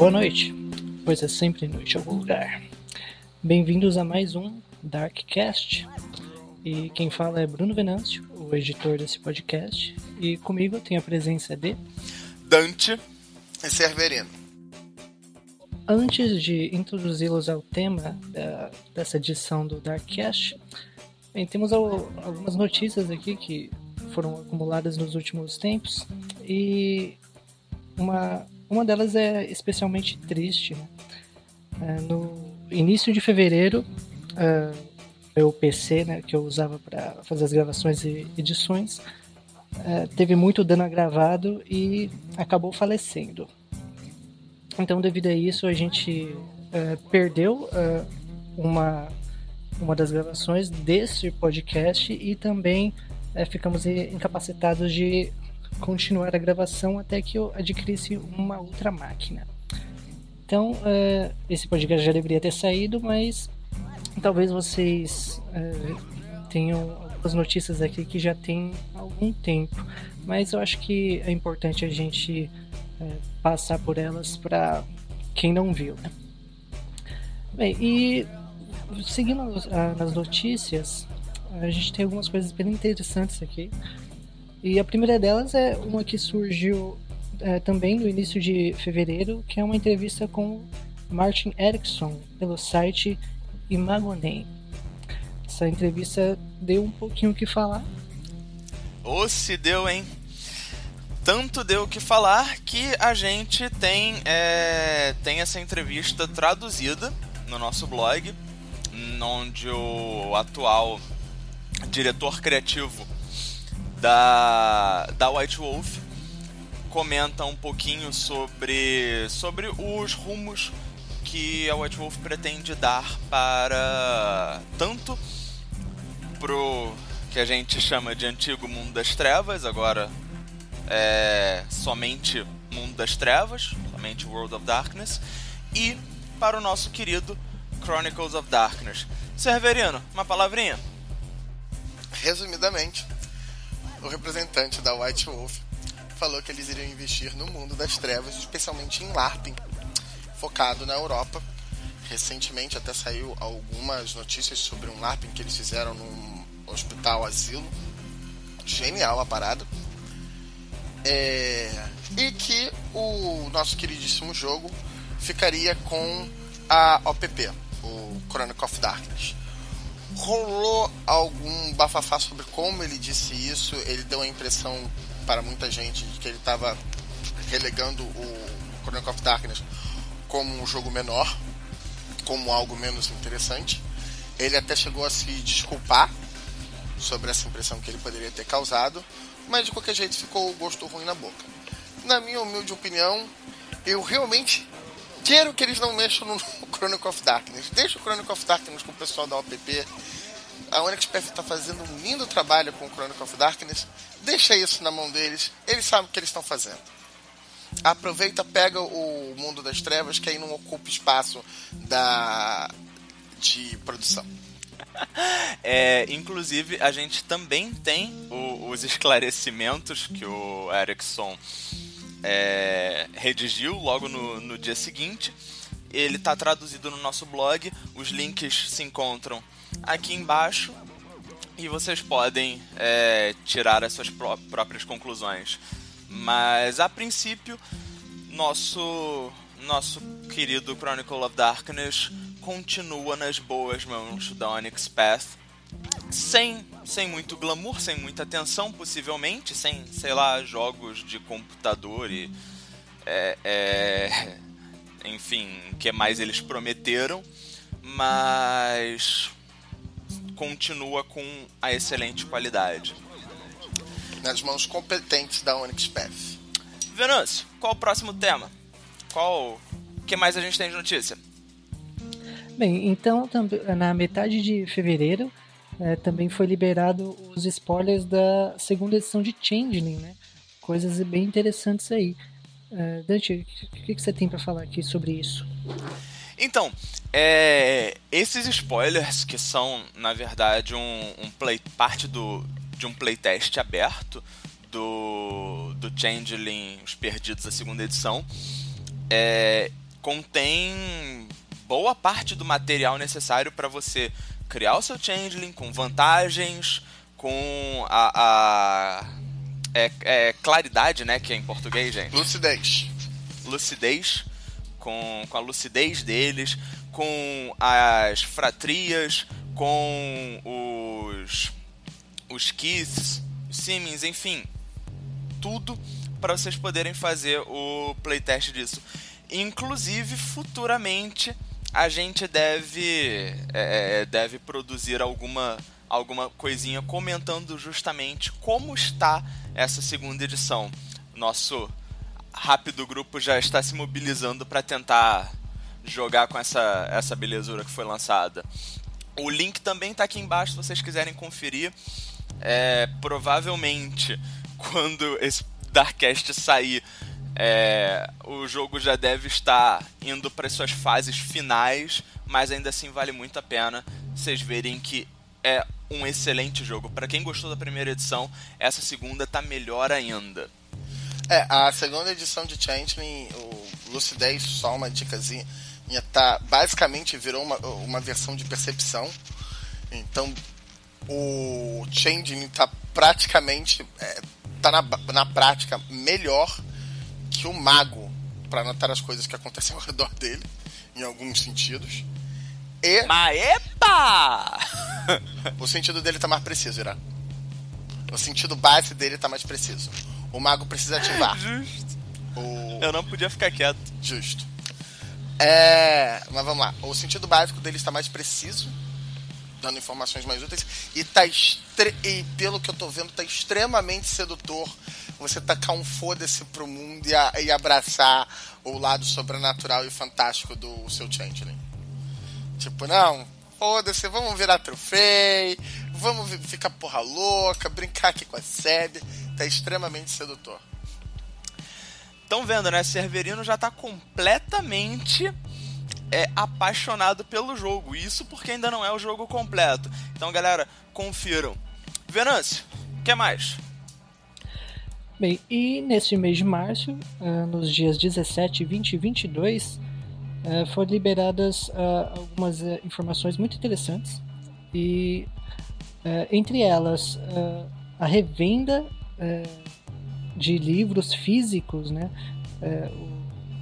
Boa noite, pois é sempre noite em algum lugar. Bem-vindos a mais um Darkcast. E quem fala é Bruno Venâncio, o editor desse podcast. E comigo tem a presença de Dante e Cerverino. Antes de introduzi-los ao tema da, dessa edição do Darkcast, bem, temos algumas notícias aqui que foram acumuladas nos últimos tempos e uma, uma delas é especialmente triste. Né? É, no início de fevereiro, uh, meu PC, né, que eu usava para fazer as gravações e edições, uh, teve muito dano agravado e acabou falecendo. Então, devido a isso, a gente uh, perdeu uma, uma das gravações desse podcast e também ficamos incapacitados de continuar a gravação até que eu adquirisse uma outra máquina. Então, uh, esse podcast já deveria ter saído, mas talvez vocês uh, tenham algumas notícias aqui que já tem algum tempo. Mas eu acho que é importante a gente uh, passar por elas para quem não viu. Né? Bem, e seguindo nas notícias, a gente tem algumas coisas bem interessantes aqui. E a primeira delas é uma que surgiu é, também no início de fevereiro, que é uma entrevista com Martin Erickson pelo site Imagonem. Essa entrevista deu um pouquinho o que falar. Ou se deu, hein? Tanto deu o que falar que a gente tem, é, tem essa entrevista traduzida no nosso blog, onde o atual diretor criativo da, da White Wolf comenta um pouquinho sobre, sobre os rumos que a White Wolf pretende dar para tanto pro que a gente chama de antigo mundo das trevas, agora é somente mundo das trevas, somente World of Darkness, e para o nosso querido Chronicles of Darkness. Severino, uma palavrinha? Resumidamente, o representante da White Wolf falou que eles iriam investir no mundo das trevas, especialmente em LARPing, focado na Europa. Recentemente até saiu algumas notícias sobre um LARPing que eles fizeram num hospital asilo. Genial a parada. É... E que o nosso queridíssimo jogo ficaria com a OPP, o Chronicle of Darkness. Rolou algum bafafá sobre como ele disse isso, ele deu a impressão para muita gente de que ele estava relegando o Chronicle of Darkness como um jogo menor, como algo menos interessante. Ele até chegou a se desculpar sobre essa impressão que ele poderia ter causado, mas de qualquer jeito ficou o gosto ruim na boca. Na minha humilde opinião, eu realmente quero que eles não mexam no Chronicle of Darkness. Deixa o Chronicle of Darkness com o pessoal da OPP. A Onyx Path está fazendo um lindo trabalho com o Chronicle of Darkness. Deixa isso na mão deles. Eles sabem o que eles estão fazendo. Aproveita, pega o mundo das trevas, que aí não ocupa espaço da de produção. É, inclusive, a gente também tem o, os esclarecimentos que o Erickson é, redigiu logo no, no dia seguinte. Ele está traduzido no nosso blog. Os links se encontram aqui embaixo e vocês podem é, tirar as suas pró próprias conclusões. Mas a princípio, nosso nosso querido Chronicle of Darkness continua nas boas mãos da Onyx Path, sem sem muito glamour, sem muita atenção, possivelmente, sem sei lá jogos de computador e é, é, enfim, o que mais eles prometeram, mas continua com a excelente qualidade. Nas mãos competentes da Onyx Path. Venâncio, qual o próximo tema? Qual. O que mais a gente tem de notícia? Bem, então na metade de fevereiro é, também foi liberado os spoilers da segunda edição de Changeling, né? Coisas bem interessantes aí. É, Dante, o que, que você tem para falar aqui sobre isso? Então, é, esses spoilers, que são, na verdade, um, um play, parte do, de um playtest aberto do, do Changeling Os Perdidos, a segunda edição, é, contém boa parte do material necessário para você criar o seu changeling com vantagens, com a, a é, é, claridade, né, que é em português, gente. Lucidez. Lucidez, com, com a lucidez deles, com as fratrias, com os os keys, os siemens, enfim, tudo para vocês poderem fazer o playtest disso. Inclusive, futuramente a gente deve é, é, deve produzir alguma alguma coisinha comentando justamente como está essa segunda edição. Nosso rápido grupo já está se mobilizando para tentar jogar com essa essa belezura que foi lançada. O link também está aqui embaixo se vocês quiserem conferir. É, provavelmente quando esse Darkcast sair, é, o jogo já deve estar indo para suas fases finais, mas ainda assim vale muito a pena vocês verem que é um excelente jogo. Para quem gostou da primeira edição, essa segunda tá melhor ainda. É, a segunda edição de Changeling, o Lucidez, só uma dicasinha, tá, basicamente virou uma, uma versão de percepção. Então, o Changeling tá praticamente é, tá na, na prática melhor que o mago para anotar as coisas que acontecem ao redor dele, em alguns sentidos. E. Maepa! o sentido dele tá mais preciso, Irã. O sentido base dele tá mais preciso. O mago precisa ativar. Justo. O... Eu não podia ficar quieto. Justo. É. Mas vamos lá. O sentido básico dele está mais preciso dando informações mais úteis. E, tá estre... e pelo que eu tô vendo, tá extremamente sedutor você tacar um foda-se pro mundo e, a... e, abraçar o lado sobrenatural e fantástico do seu Changeling. Tipo, não, foda-se, vamos virar troféu, vamos ficar porra louca, brincar aqui com a Seb. Tá extremamente sedutor. Estão vendo, né? Severino já tá completamente é apaixonado pelo jogo. Isso porque ainda não é o jogo completo. Então, galera, confiram. Venâncio, o que mais? Bem, e neste mês de março, uh, nos dias 17, 20 e 22, uh, foram liberadas uh, algumas informações muito interessantes. E entre elas, a revenda de livros físicos, né?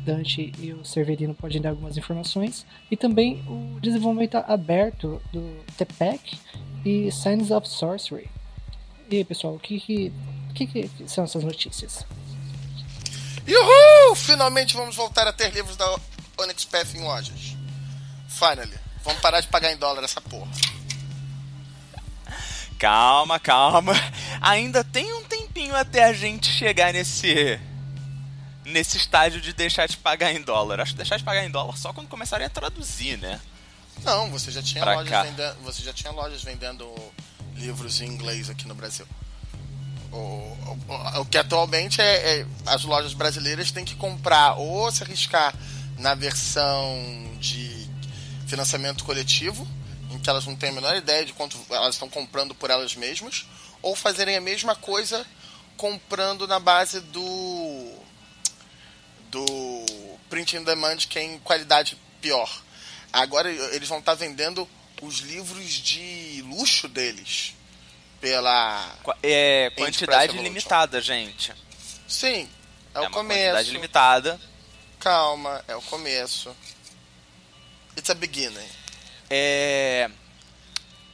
Dante e o Severino podem dar algumas informações. E também o desenvolvimento aberto do TPEC e Signs of Sorcery. E aí, pessoal, o que, que, que, que são essas notícias? Uhul! Finalmente vamos voltar a ter livros da Onyx Path em lojas. Finally. Vamos parar de pagar em dólar essa porra. Calma, calma. Ainda tem um tempinho até a gente chegar nesse nesse estágio de deixar de pagar em dólar. Acho que deixar de pagar em dólar só quando começarem a traduzir, né? Não, você já tinha, lojas vendendo, você já tinha lojas vendendo livros em inglês aqui no Brasil. O, o, o que atualmente é, é, as lojas brasileiras têm que comprar ou se arriscar na versão de financiamento coletivo, em que elas não têm a menor ideia de quanto elas estão comprando por elas mesmas, ou fazerem a mesma coisa comprando na base do do print in demand que é em qualidade pior. Agora eles vão estar vendendo os livros de luxo deles pela é quantidade limitada, gente. Sim, é, é o começo. Quantidade limitada. Calma, é o começo. It's a beginning. É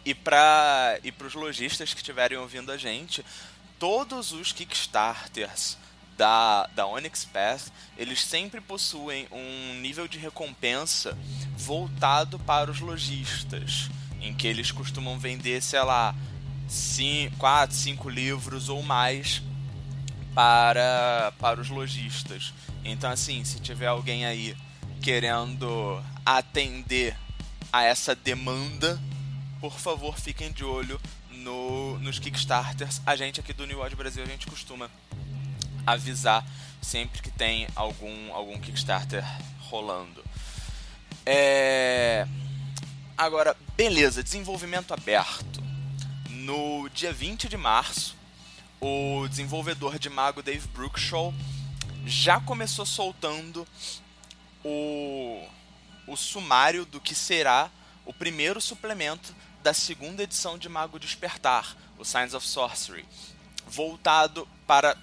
e para e para os lojistas que estiverem ouvindo a gente, todos os Kickstarters da, da Onyx Path, eles sempre possuem um nível de recompensa voltado para os lojistas, em que eles costumam vender, sei lá, 4, 5 livros ou mais para, para os lojistas. Então, assim, se tiver alguém aí querendo atender a essa demanda, por favor, fiquem de olho no, nos Kickstarters. A gente aqui do New World Brasil, a gente costuma avisar sempre que tem algum, algum Kickstarter rolando. É... Agora, beleza, desenvolvimento aberto. No dia 20 de março, o desenvolvedor de Mago Dave Brookshaw já começou soltando o, o sumário do que será o primeiro suplemento da segunda edição de Mago Despertar, o Signs of Sorcery, voltado para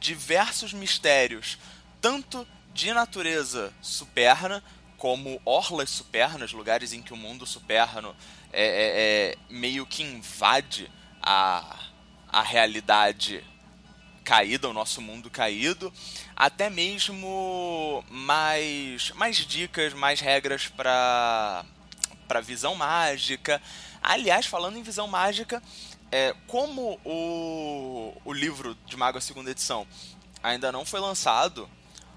diversos mistérios, tanto de natureza superna, como orlas supernas, lugares em que o mundo superno é, é, é meio que invade a, a realidade caída, o nosso mundo caído, até mesmo mais, mais dicas, mais regras para para visão mágica. Aliás, falando em visão mágica, é, como o, o livro de Mago a segunda edição ainda não foi lançado,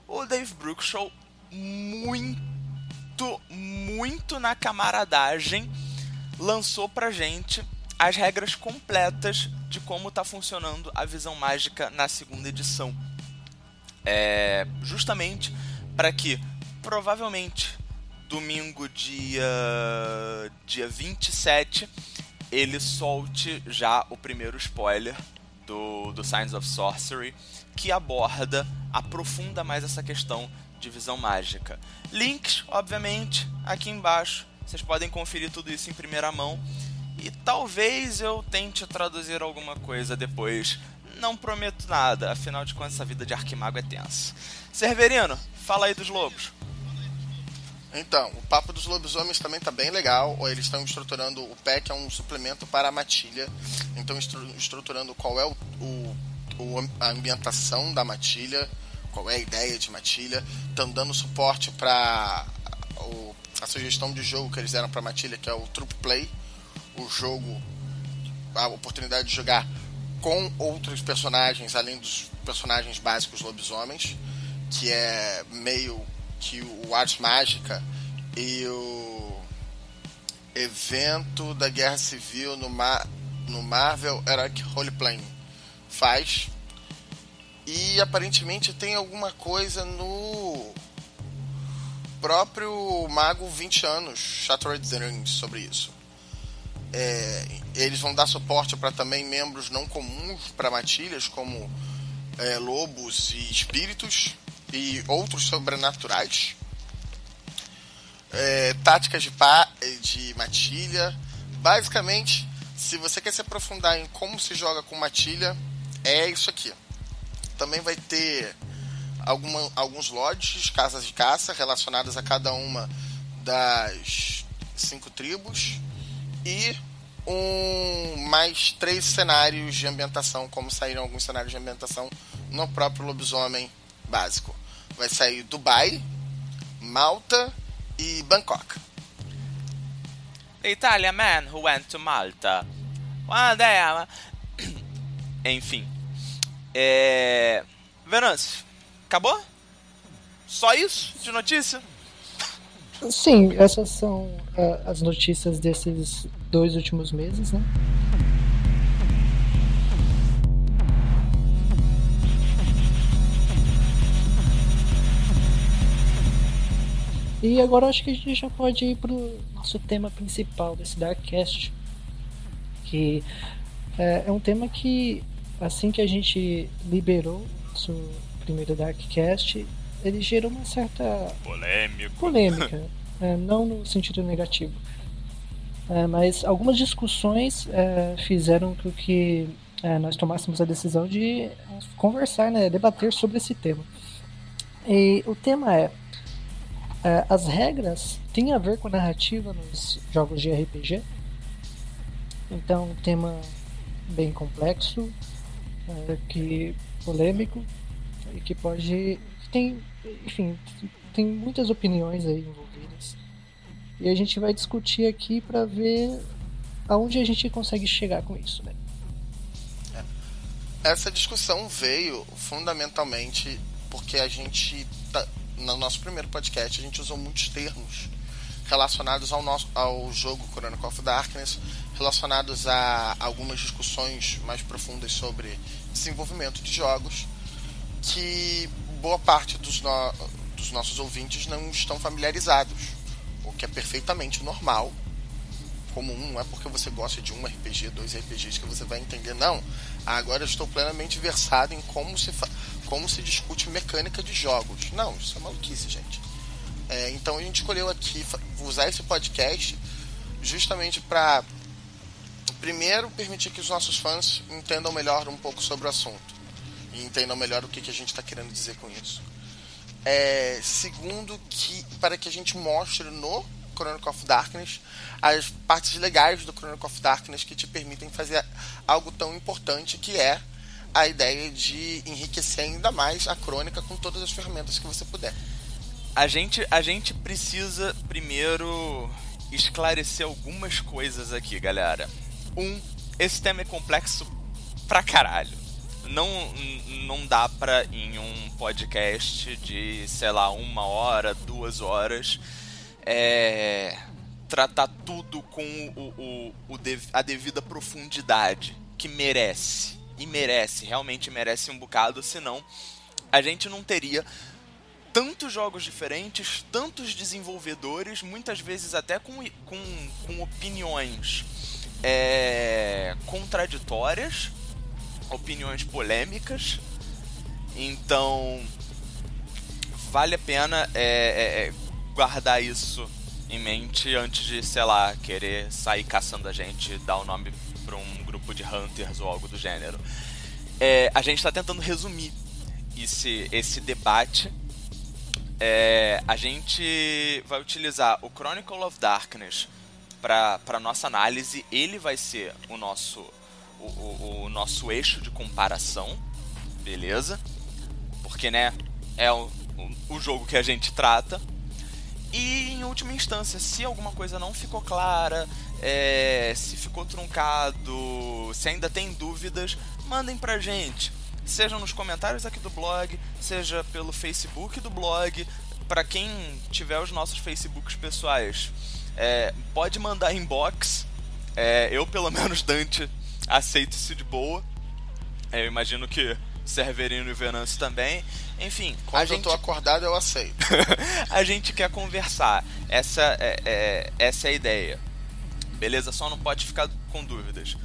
o Dave Brooks Show muito, muito na camaradagem lançou pra gente as regras completas de como está funcionando a visão mágica na segunda edição. É, justamente para que provavelmente domingo dia dia 27 ele solte já o primeiro spoiler do, do Signs of Sorcery que aborda, aprofunda mais essa questão de visão mágica. Links, obviamente, aqui embaixo. Vocês podem conferir tudo isso em primeira mão. E talvez eu tente traduzir alguma coisa depois. Não prometo nada, afinal de contas essa vida de arquimago é tensa. Severino, fala aí dos lobos. Então, o papo dos lobisomens também tá bem legal. Eles estão estruturando o PEC é um suplemento para a matilha. Então estruturando qual é o, o a ambientação da matilha, qual é a ideia de matilha, estão dando suporte para a sugestão de jogo que eles deram para matilha, que é o Troop Play, o jogo, a oportunidade de jogar com outros personagens além dos personagens básicos lobisomens, que é meio que o Ars Mágica e o evento da Guerra Civil no, Mar no Marvel Heroic Roleplaying faz. E aparentemente tem alguma coisa no próprio Mago 20 anos, Shattered Dreams, sobre isso. É, eles vão dar suporte para também membros não comuns para matilhas, como é, lobos e espíritos e outros sobrenaturais. É, táticas de, pá, de matilha. Basicamente, se você quer se aprofundar em como se joga com matilha, é isso aqui. Também vai ter alguma, alguns lodges, casas de caça, relacionadas a cada uma das cinco tribos. E um mais três cenários de ambientação, como saíram alguns cenários de ambientação no próprio lobisomem básico. Vai sair Dubai, Malta e Bangkok. The Italian man who went to Malta. One day, enfim. É. Venâncio, acabou? Só isso de notícia? Sim, essas são uh, as notícias desses dois últimos meses, né? E agora acho que a gente já pode ir pro nosso tema principal desse Darkcast. Que é, é um tema que assim que a gente liberou o primeiro Darkcast, ele gerou uma certa Polêmico. polêmica, é, não no sentido negativo. É, mas algumas discussões é, fizeram com que é, nós tomássemos a decisão de conversar, né, debater sobre esse tema. E o tema é, é as regras têm a ver com narrativa nos jogos de RPG? Então, um tema bem complexo, é, que polêmico e que pode tem enfim tem muitas opiniões aí envolvidas e a gente vai discutir aqui para ver aonde a gente consegue chegar com isso, né? É. Essa discussão veio fundamentalmente porque a gente tá, no nosso primeiro podcast a gente usou muitos termos relacionados ao nosso ao jogo Chronicle of Darkness relacionados a algumas discussões mais profundas sobre desenvolvimento de jogos que boa parte dos, no, dos nossos ouvintes não estão familiarizados, o que é perfeitamente normal. Comum, não é porque você gosta de um RPG, dois RPGs que você vai entender, não. Agora eu estou plenamente versado em como se, como se discute mecânica de jogos. Não, isso é maluquice, gente. É, então a gente escolheu aqui usar esse podcast justamente para primeiro permitir que os nossos fãs entendam melhor um pouco sobre o assunto e entendam melhor o que, que a gente está querendo dizer com isso. É, segundo, que para que a gente mostre no Chronicle of Darkness as partes legais do Chronicle of Darkness que te permitem fazer algo tão importante que é a ideia de enriquecer ainda mais a crônica com todas as ferramentas que você puder. A gente, a gente precisa primeiro esclarecer algumas coisas aqui, galera. Um, esse tema é complexo pra caralho. Não, não dá pra, em um podcast de, sei lá, uma hora, duas horas, é, tratar tudo com o, o, o, a devida profundidade que merece e merece, realmente merece um bocado, senão a gente não teria tantos jogos diferentes, tantos desenvolvedores, muitas vezes até com, com, com opiniões é, contraditórias, opiniões polêmicas. Então, vale a pena é, é, é, guardar isso em mente antes de, sei lá, querer sair caçando a gente, dar o nome para um grupo de hunters ou algo do gênero. É, a gente está tentando resumir esse, esse debate. É, a gente vai utilizar o Chronicle of Darkness para nossa análise. Ele vai ser o nosso, o, o, o nosso eixo de comparação, beleza? Porque, né, é o, o jogo que a gente trata. E em última instância, se alguma coisa não ficou clara, é, se ficou truncado, se ainda tem dúvidas, mandem pra gente. Seja nos comentários aqui do blog, seja pelo Facebook do blog. Para quem tiver os nossos Facebooks pessoais, é, pode mandar inbox. É, eu, pelo menos, Dante, aceito isso de boa. É, eu imagino que Severino e Venance também. Enfim, quando a gente... eu tô acordado eu aceito. a gente quer conversar. Essa é, é, essa é a ideia. Beleza? Só não pode ficar com dúvidas.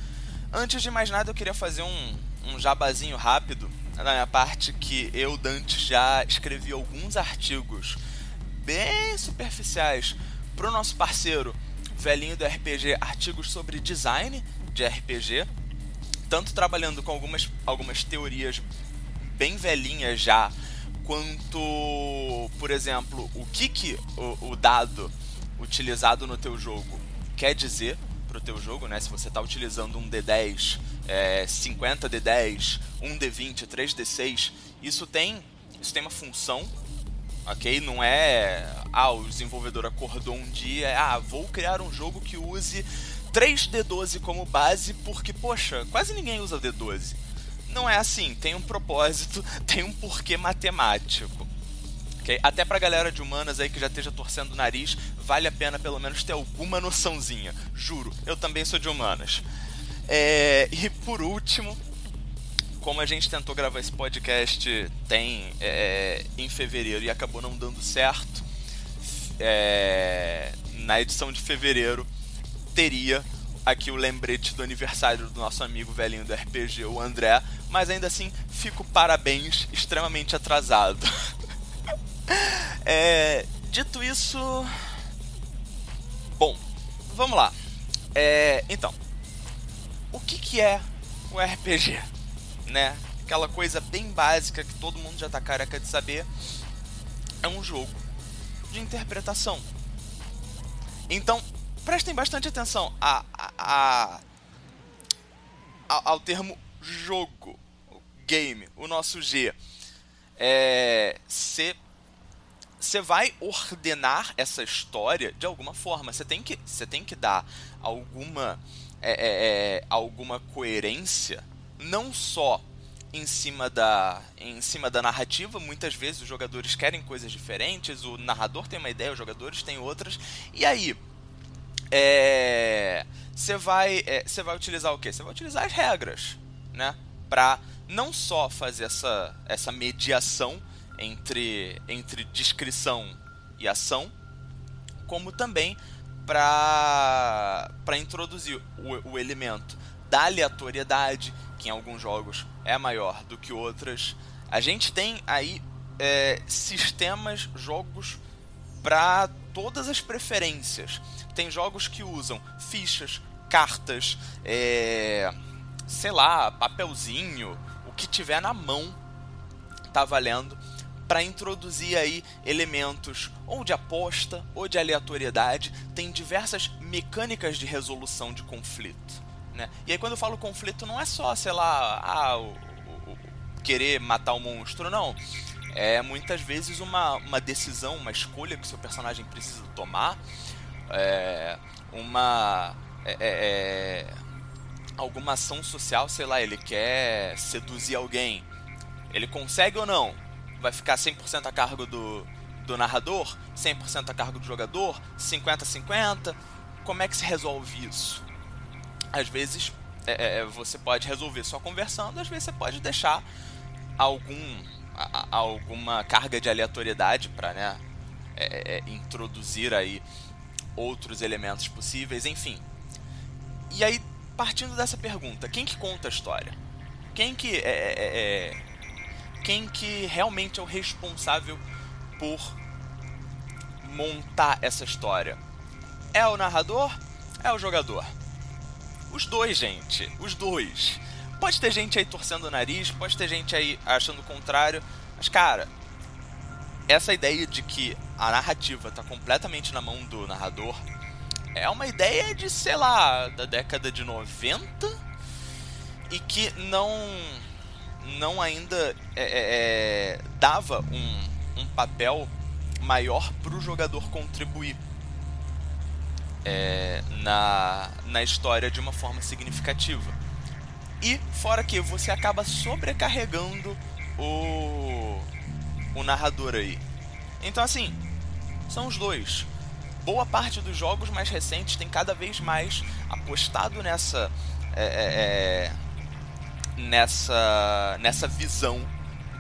Antes de mais nada, eu queria fazer um, um jabazinho rápido na minha parte que eu, Dante, já escrevi alguns artigos bem superficiais pro nosso parceiro velhinho do RPG, artigos sobre design de RPG, tanto trabalhando com algumas, algumas teorias bem velhinhas já, quanto, por exemplo, o que, que o, o dado utilizado no teu jogo quer dizer pro teu jogo, né? Se você está utilizando um D10, é, 50 D10, 1 D20, 3 D6, isso tem, isso tem uma função, ok? Não é, ah, o desenvolvedor acordou um dia, ah, vou criar um jogo que use 3D12 como base, porque, poxa, quase ninguém usa D12. Não é assim, tem um propósito, tem um porquê matemático. Okay? Até pra galera de humanas aí que já esteja torcendo o nariz, vale a pena pelo menos ter alguma noçãozinha. Juro, eu também sou de humanas. É... E por último, como a gente tentou gravar esse podcast tem é, em fevereiro e acabou não dando certo, é, na edição de fevereiro teria aqui o lembrete do aniversário do nosso amigo velhinho do RPG, o André, mas ainda assim fico parabéns, extremamente atrasado. é, dito isso. Bom, vamos lá. É, então, o que, que é o RPG? Né? Aquela coisa bem básica que todo mundo já tá careca de saber. É um jogo de interpretação. Então, prestem bastante atenção a, a, a, ao termo jogo, game, o nosso G. É, você vai ordenar essa história de alguma forma. Você tem que, você tem que dar alguma, é, é, é alguma coerência, não só em cima da em cima da narrativa muitas vezes os jogadores querem coisas diferentes o narrador tem uma ideia os jogadores têm outras e aí é, você vai é, você vai utilizar o que? Você vai utilizar as regras, né? Para não só fazer essa, essa mediação entre, entre descrição e ação, como também para introduzir o, o elemento da aleatoriedade, que em alguns jogos é maior do que outras. A gente tem aí é, sistemas, jogos para todas as preferências. Tem jogos que usam fichas, cartas, é, sei lá, papelzinho, o que tiver na mão tá valendo para introduzir aí elementos ou de aposta ou de aleatoriedade. Tem diversas mecânicas de resolução de conflito. Né? E aí quando eu falo conflito não é só, sei lá, ah, o, o, o, querer matar o monstro, não. É muitas vezes uma, uma decisão, uma escolha que o seu personagem precisa tomar. É, uma. É, é, é alguma ação social, sei lá, ele quer seduzir alguém. Ele consegue ou não? Vai ficar 100% a cargo do, do narrador? 100% a cargo do jogador? 50-50? Como é que se resolve isso? Às vezes é, é, você pode resolver só conversando, às vezes você pode deixar algum, a, alguma carga de aleatoriedade para né, é, é, introduzir aí outros elementos possíveis, enfim. E aí partindo dessa pergunta, quem que conta a história? Quem que é, é, é, é, quem que realmente é o responsável por montar essa história? É o narrador? É o jogador? Os dois, gente, os dois. Pode ter gente aí torcendo o nariz, pode ter gente aí achando o contrário, mas cara, essa ideia de que a narrativa está completamente na mão do narrador é uma ideia de, sei lá, da década de 90 e que não não ainda é, é, é, dava um, um papel maior para o jogador contribuir é, na, na história de uma forma significativa. E fora que você acaba sobrecarregando o, o narrador aí. Então assim, são os dois boa parte dos jogos mais recentes tem cada vez mais apostado nessa é, é, é, nessa nessa visão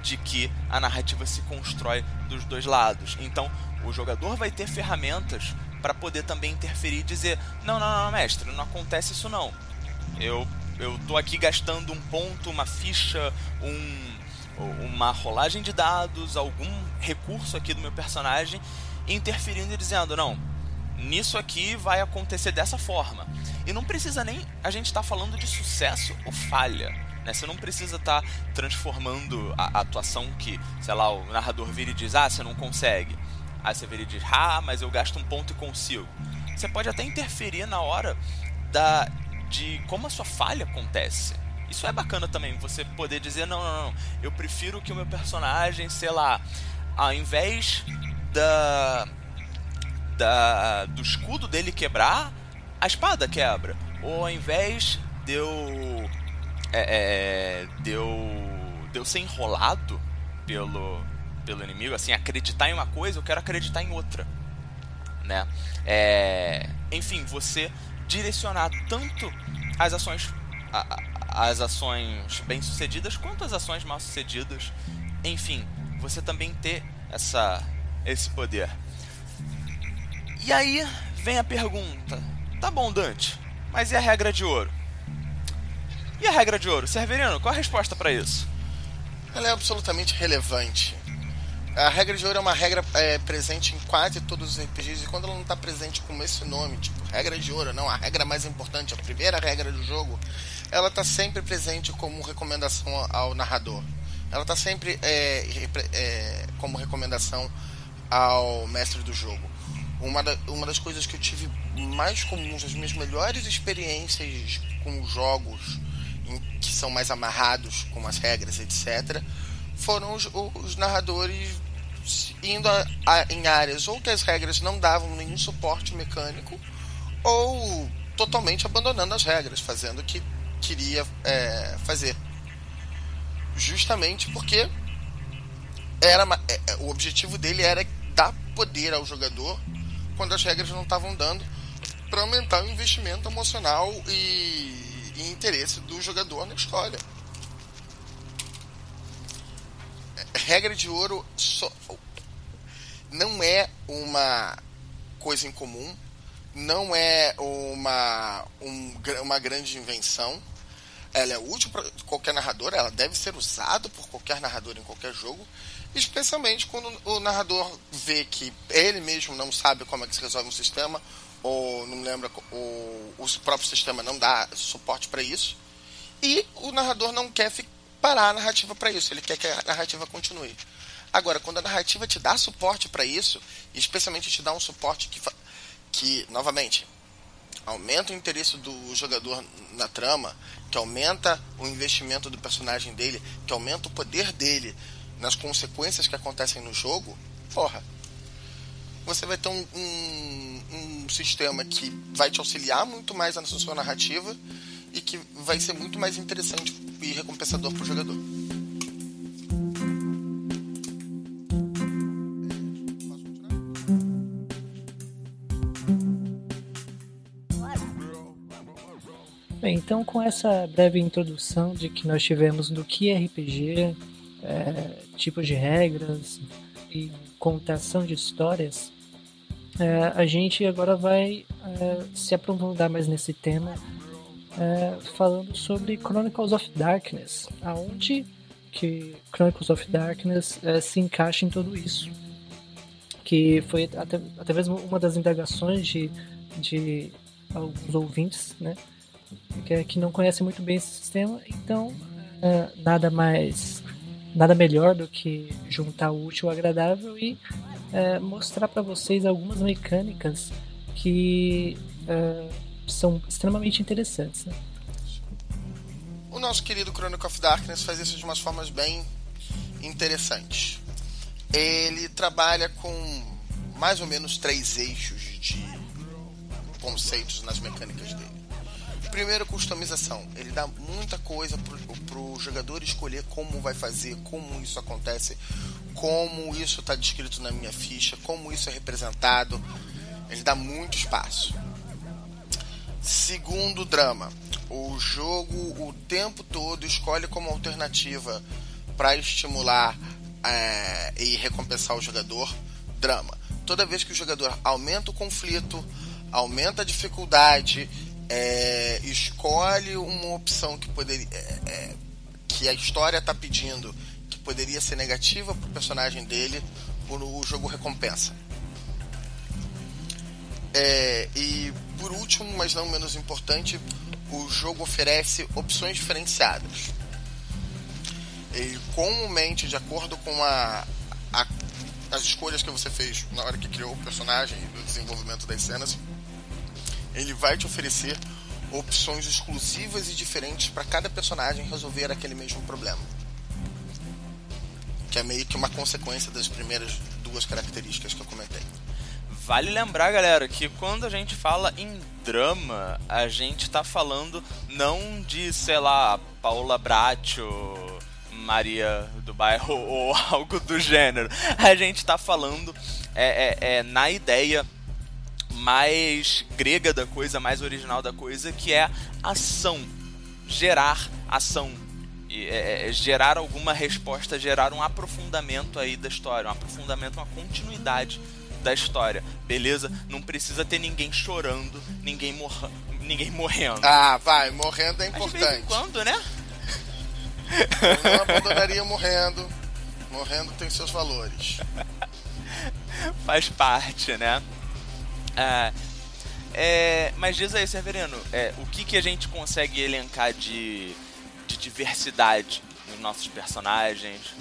de que a narrativa se constrói dos dois lados. Então, o jogador vai ter ferramentas para poder também interferir e dizer: não, não, não, mestre, não acontece isso não. Eu eu tô aqui gastando um ponto, uma ficha, um, uma rolagem de dados, algum recurso aqui do meu personagem, interferindo e dizendo: não, nisso aqui vai acontecer dessa forma. E não precisa nem a gente estar tá falando de sucesso ou falha. Né? Você não precisa estar tá transformando a, atuação que, sei lá, o narrador vira e diz, ah, você não consegue. Aí você vira e diz, ah, mas eu gasto um ponto e consigo. Você pode até interferir na hora da, de como a sua falha acontece. Isso é bacana também, você poder dizer, não, não, não, eu prefiro que o meu personagem, sei lá, ao invés da da, do escudo dele quebrar, a espada quebra. Ou ao invés de eu. É, é, ser enrolado pelo, pelo inimigo, assim, acreditar em uma coisa, eu quero acreditar em outra. Né? É, enfim, você direcionar tanto as ações as ações bem sucedidas quanto as ações mal sucedidas enfim você também ter essa esse poder e aí vem a pergunta: tá bom, Dante, mas e a regra de ouro? E a regra de ouro? Severino, qual a resposta para isso? Ela é absolutamente relevante. A regra de ouro é uma regra é, presente em quase todos os RPGs, e quando ela não está presente com esse nome, tipo regra de ouro, não, a regra mais importante, a primeira regra do jogo, ela está sempre presente como recomendação ao narrador. Ela está sempre é, é, como recomendação ao mestre do jogo uma, da, uma das coisas que eu tive mais comuns, as minhas melhores experiências com jogos em, que são mais amarrados com as regras, etc., foram os, os narradores indo a, a, em áreas ou que as regras não davam nenhum suporte mecânico ou totalmente abandonando as regras, fazendo que queria é, fazer. Justamente porque era é, é, o objetivo dele era dar poder ao jogador quando as regras não estavam dando para aumentar o investimento emocional e, e, interesse do jogador na história. Regra de ouro só, não é uma coisa incomum, não é uma, um, uma grande invenção. ela é útil para qualquer narrador, ela deve ser usada por qualquer narrador em qualquer jogo, especialmente quando o narrador vê que ele mesmo não sabe como é que se resolve um sistema, ou não lembra, ou o próprio sistema não dá suporte para isso, e o narrador não quer parar a narrativa para isso, ele quer que a narrativa continue. Agora, quando a narrativa te dá suporte para isso, especialmente te dá um suporte que, que, novamente, aumenta o interesse do jogador na trama, que aumenta o investimento do personagem dele, que aumenta o poder dele nas consequências que acontecem no jogo, porra, você vai ter um, um, um sistema que vai te auxiliar muito mais na sua narrativa e que vai ser muito mais interessante e recompensador para o jogador. Então com essa breve introdução de que nós tivemos do que é RPG, é, tipos de regras e contação de histórias, é, a gente agora vai é, se aprofundar mais nesse tema, é, falando sobre Chronicles of Darkness, aonde que Chronicles of Darkness é, se encaixa em tudo isso, que foi até, até mesmo uma das indagações de, de alguns ouvintes, né? Que, é, que não conhecem muito bem esse sistema, então é, nada mais nada melhor do que juntar o útil ao agradável e é, mostrar para vocês algumas mecânicas que são extremamente interessantes. Né? O nosso querido Chronicle of Darkness faz isso de umas formas bem interessantes. Ele trabalha com mais ou menos três eixos de conceitos nas mecânicas dele. Primeiro, customização. Ele dá muita coisa para o jogador escolher como vai fazer, como isso acontece, como isso está descrito na minha ficha, como isso é representado. Ele dá muito espaço. Segundo, drama. O jogo o tempo todo escolhe como alternativa para estimular é, e recompensar o jogador drama. Toda vez que o jogador aumenta o conflito, aumenta a dificuldade é, escolhe uma opção que poderia é, é que a história está pedindo que poderia ser negativa para o personagem dele o jogo recompensa. É, e por último mas não menos importante o jogo oferece opções diferenciadas. Comumente de acordo com a, a, as escolhas que você fez na hora que criou o personagem e no desenvolvimento das cenas ele vai te oferecer opções exclusivas e diferentes para cada personagem resolver aquele mesmo problema. Que é meio que uma consequência das primeiras duas características que eu comentei. Vale lembrar, galera, que quando a gente fala em drama, a gente tá falando não de, sei lá, Paula Bracho, Maria do Bairro ou algo do gênero. A gente tá falando é, é, é na ideia mais grega da coisa, mais original da coisa, que é ação. Gerar ação. E, é, é, gerar alguma resposta, gerar um aprofundamento aí da história, um aprofundamento, uma continuidade da história, beleza? Não precisa ter ninguém chorando, ninguém, morra, ninguém morrendo. Ah, vai, morrendo é importante. De em quando, né? Eu não abandonaria morrendo. Morrendo tem seus valores. Faz parte, né? Ah, é, mas diz aí, Severino, é, o que, que a gente consegue elencar de, de diversidade nos nossos personagens?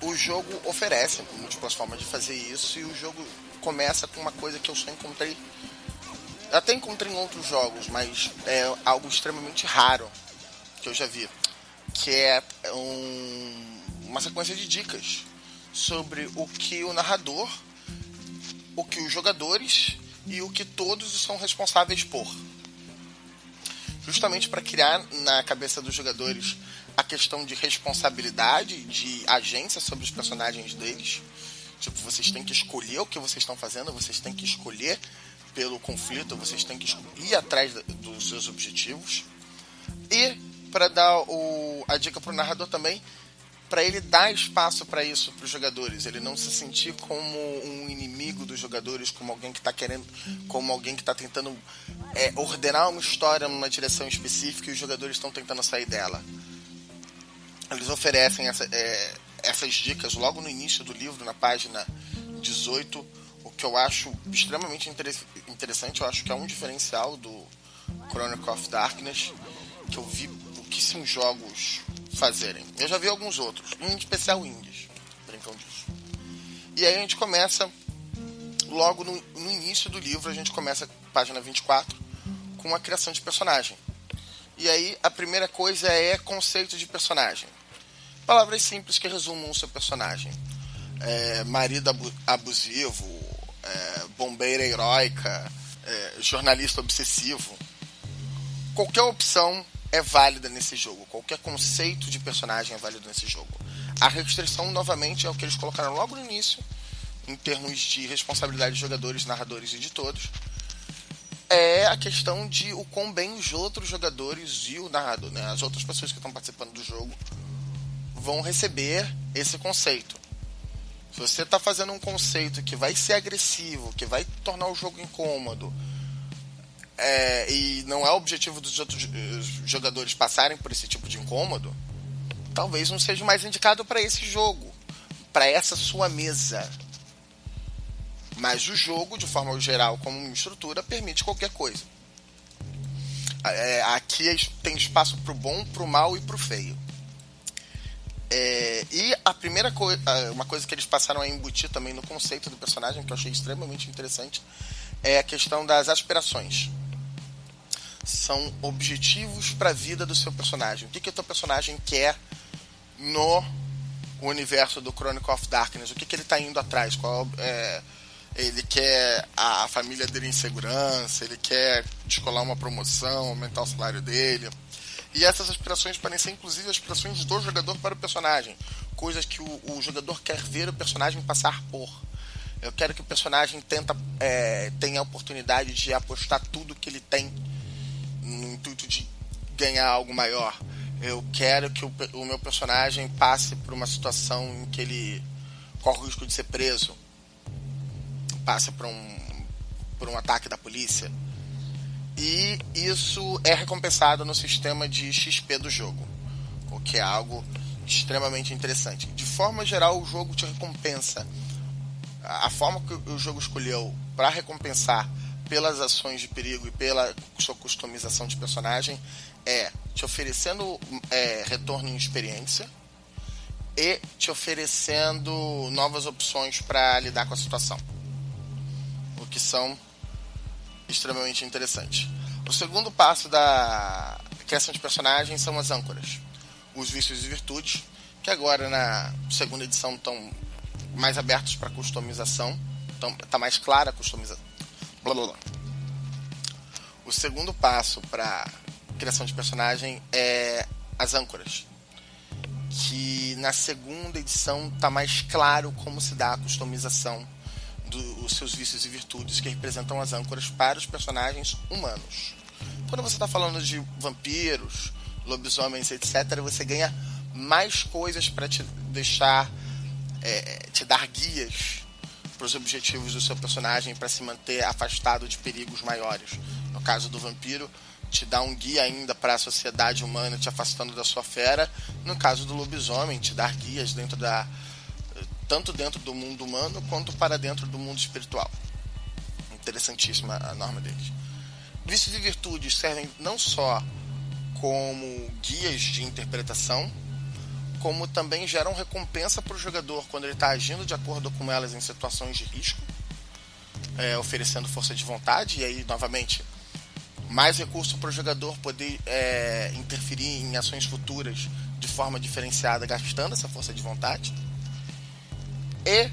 O jogo oferece múltiplas formas de fazer isso e o jogo começa com uma coisa que eu só encontrei. Até encontrei em outros jogos, mas é algo extremamente raro que eu já vi. Que é um, uma sequência de dicas sobre o que o narrador o que os jogadores e o que todos são responsáveis por. Justamente para criar na cabeça dos jogadores a questão de responsabilidade, de agência sobre os personagens deles. Tipo, vocês têm que escolher o que vocês estão fazendo, vocês têm que escolher pelo conflito, vocês têm que ir atrás dos seus objetivos. E para dar o, a dica para o narrador também, para ele dar espaço para isso para os jogadores, ele não se sentir como um inimigo dos jogadores, como alguém que está querendo, como alguém que está tentando é, ordenar uma história numa direção específica e os jogadores estão tentando sair dela. Eles oferecem essa, é, essas dicas logo no início do livro, na página 18, o que eu acho extremamente interessante, eu acho que é um diferencial do Chronicle of Darkness, que eu vi pouquíssimos jogos fazerem. Eu já vi alguns outros, em especial indies, brincam disso. E aí a gente começa, logo no, no início do livro, a gente começa, página 24, com a criação de personagem. E aí a primeira coisa é conceito de personagem. Palavras simples que resumam o seu personagem. É, marido abusivo, é, bombeira heróica, é, jornalista obsessivo. Qualquer opção é válida nesse jogo. Qualquer conceito de personagem é válido nesse jogo. A restrição, novamente, é o que eles colocaram logo no início, em termos de responsabilidade de jogadores, narradores e editores. É a questão de o quão bem os outros jogadores e o narrador, né, as outras pessoas que estão participando do jogo, vão receber esse conceito. Se você está fazendo um conceito que vai ser agressivo, que vai tornar o jogo incômodo, é, e não é o objetivo dos outros eh, jogadores passarem por esse tipo de incômodo, talvez não seja mais indicado para esse jogo, para essa sua mesa. Mas o jogo, de forma geral, como estrutura, permite qualquer coisa. É, aqui tem espaço para o bom, para o mal e para o feio. É, e a primeira coisa, uma coisa que eles passaram a embutir também no conceito do personagem, que eu achei extremamente interessante, é a questão das aspirações são objetivos para a vida do seu personagem. O que, que o teu personagem quer no universo do Chronicle of Darkness? O que, que ele está indo atrás? Qual é, ele quer a família dele em segurança, ele quer descolar uma promoção, aumentar o salário dele. E essas aspirações podem ser inclusive aspirações do jogador para o personagem, coisas que o, o jogador quer ver o personagem passar por. Eu quero que o personagem tenta, é, tenha a oportunidade de apostar tudo que ele tem no intuito de ganhar algo maior. Eu quero que o, o meu personagem passe por uma situação em que ele corre o risco de ser preso, passe por um, por um ataque da polícia. E isso é recompensado no sistema de XP do jogo, o que é algo extremamente interessante. De forma geral, o jogo te recompensa. A forma que o jogo escolheu para recompensar pelas ações de perigo e pela sua customização de personagem é te oferecendo é, retorno em experiência e te oferecendo novas opções para lidar com a situação. O que são extremamente interessantes. O segundo passo da criação de personagens são as âncoras, os vícios e virtudes, que agora na segunda edição estão mais abertos para customização, está mais clara a customização blá blá blá. O segundo passo para criação de personagem é as âncoras. Que na segunda edição tá mais claro como se dá a customização dos seus vícios e virtudes que representam as âncoras para os personagens humanos. Quando você está falando de vampiros, lobisomens, etc., você ganha mais coisas para te deixar, é, te dar guias para os objetivos do seu personagem para se manter afastado de perigos maiores. No caso do vampiro, te dá um guia ainda para a sociedade humana, te afastando da sua fera. No caso do lobisomem, te dar guias dentro da tanto dentro do mundo humano quanto para dentro do mundo espiritual. Interessantíssima a norma deles. Vícios e virtudes servem não só como guias de interpretação, como também geram recompensa para o jogador quando ele está agindo de acordo com elas em situações de risco, é, oferecendo força de vontade, e aí, novamente, mais recurso para o jogador poder é, interferir em ações futuras de forma diferenciada, gastando essa força de vontade. E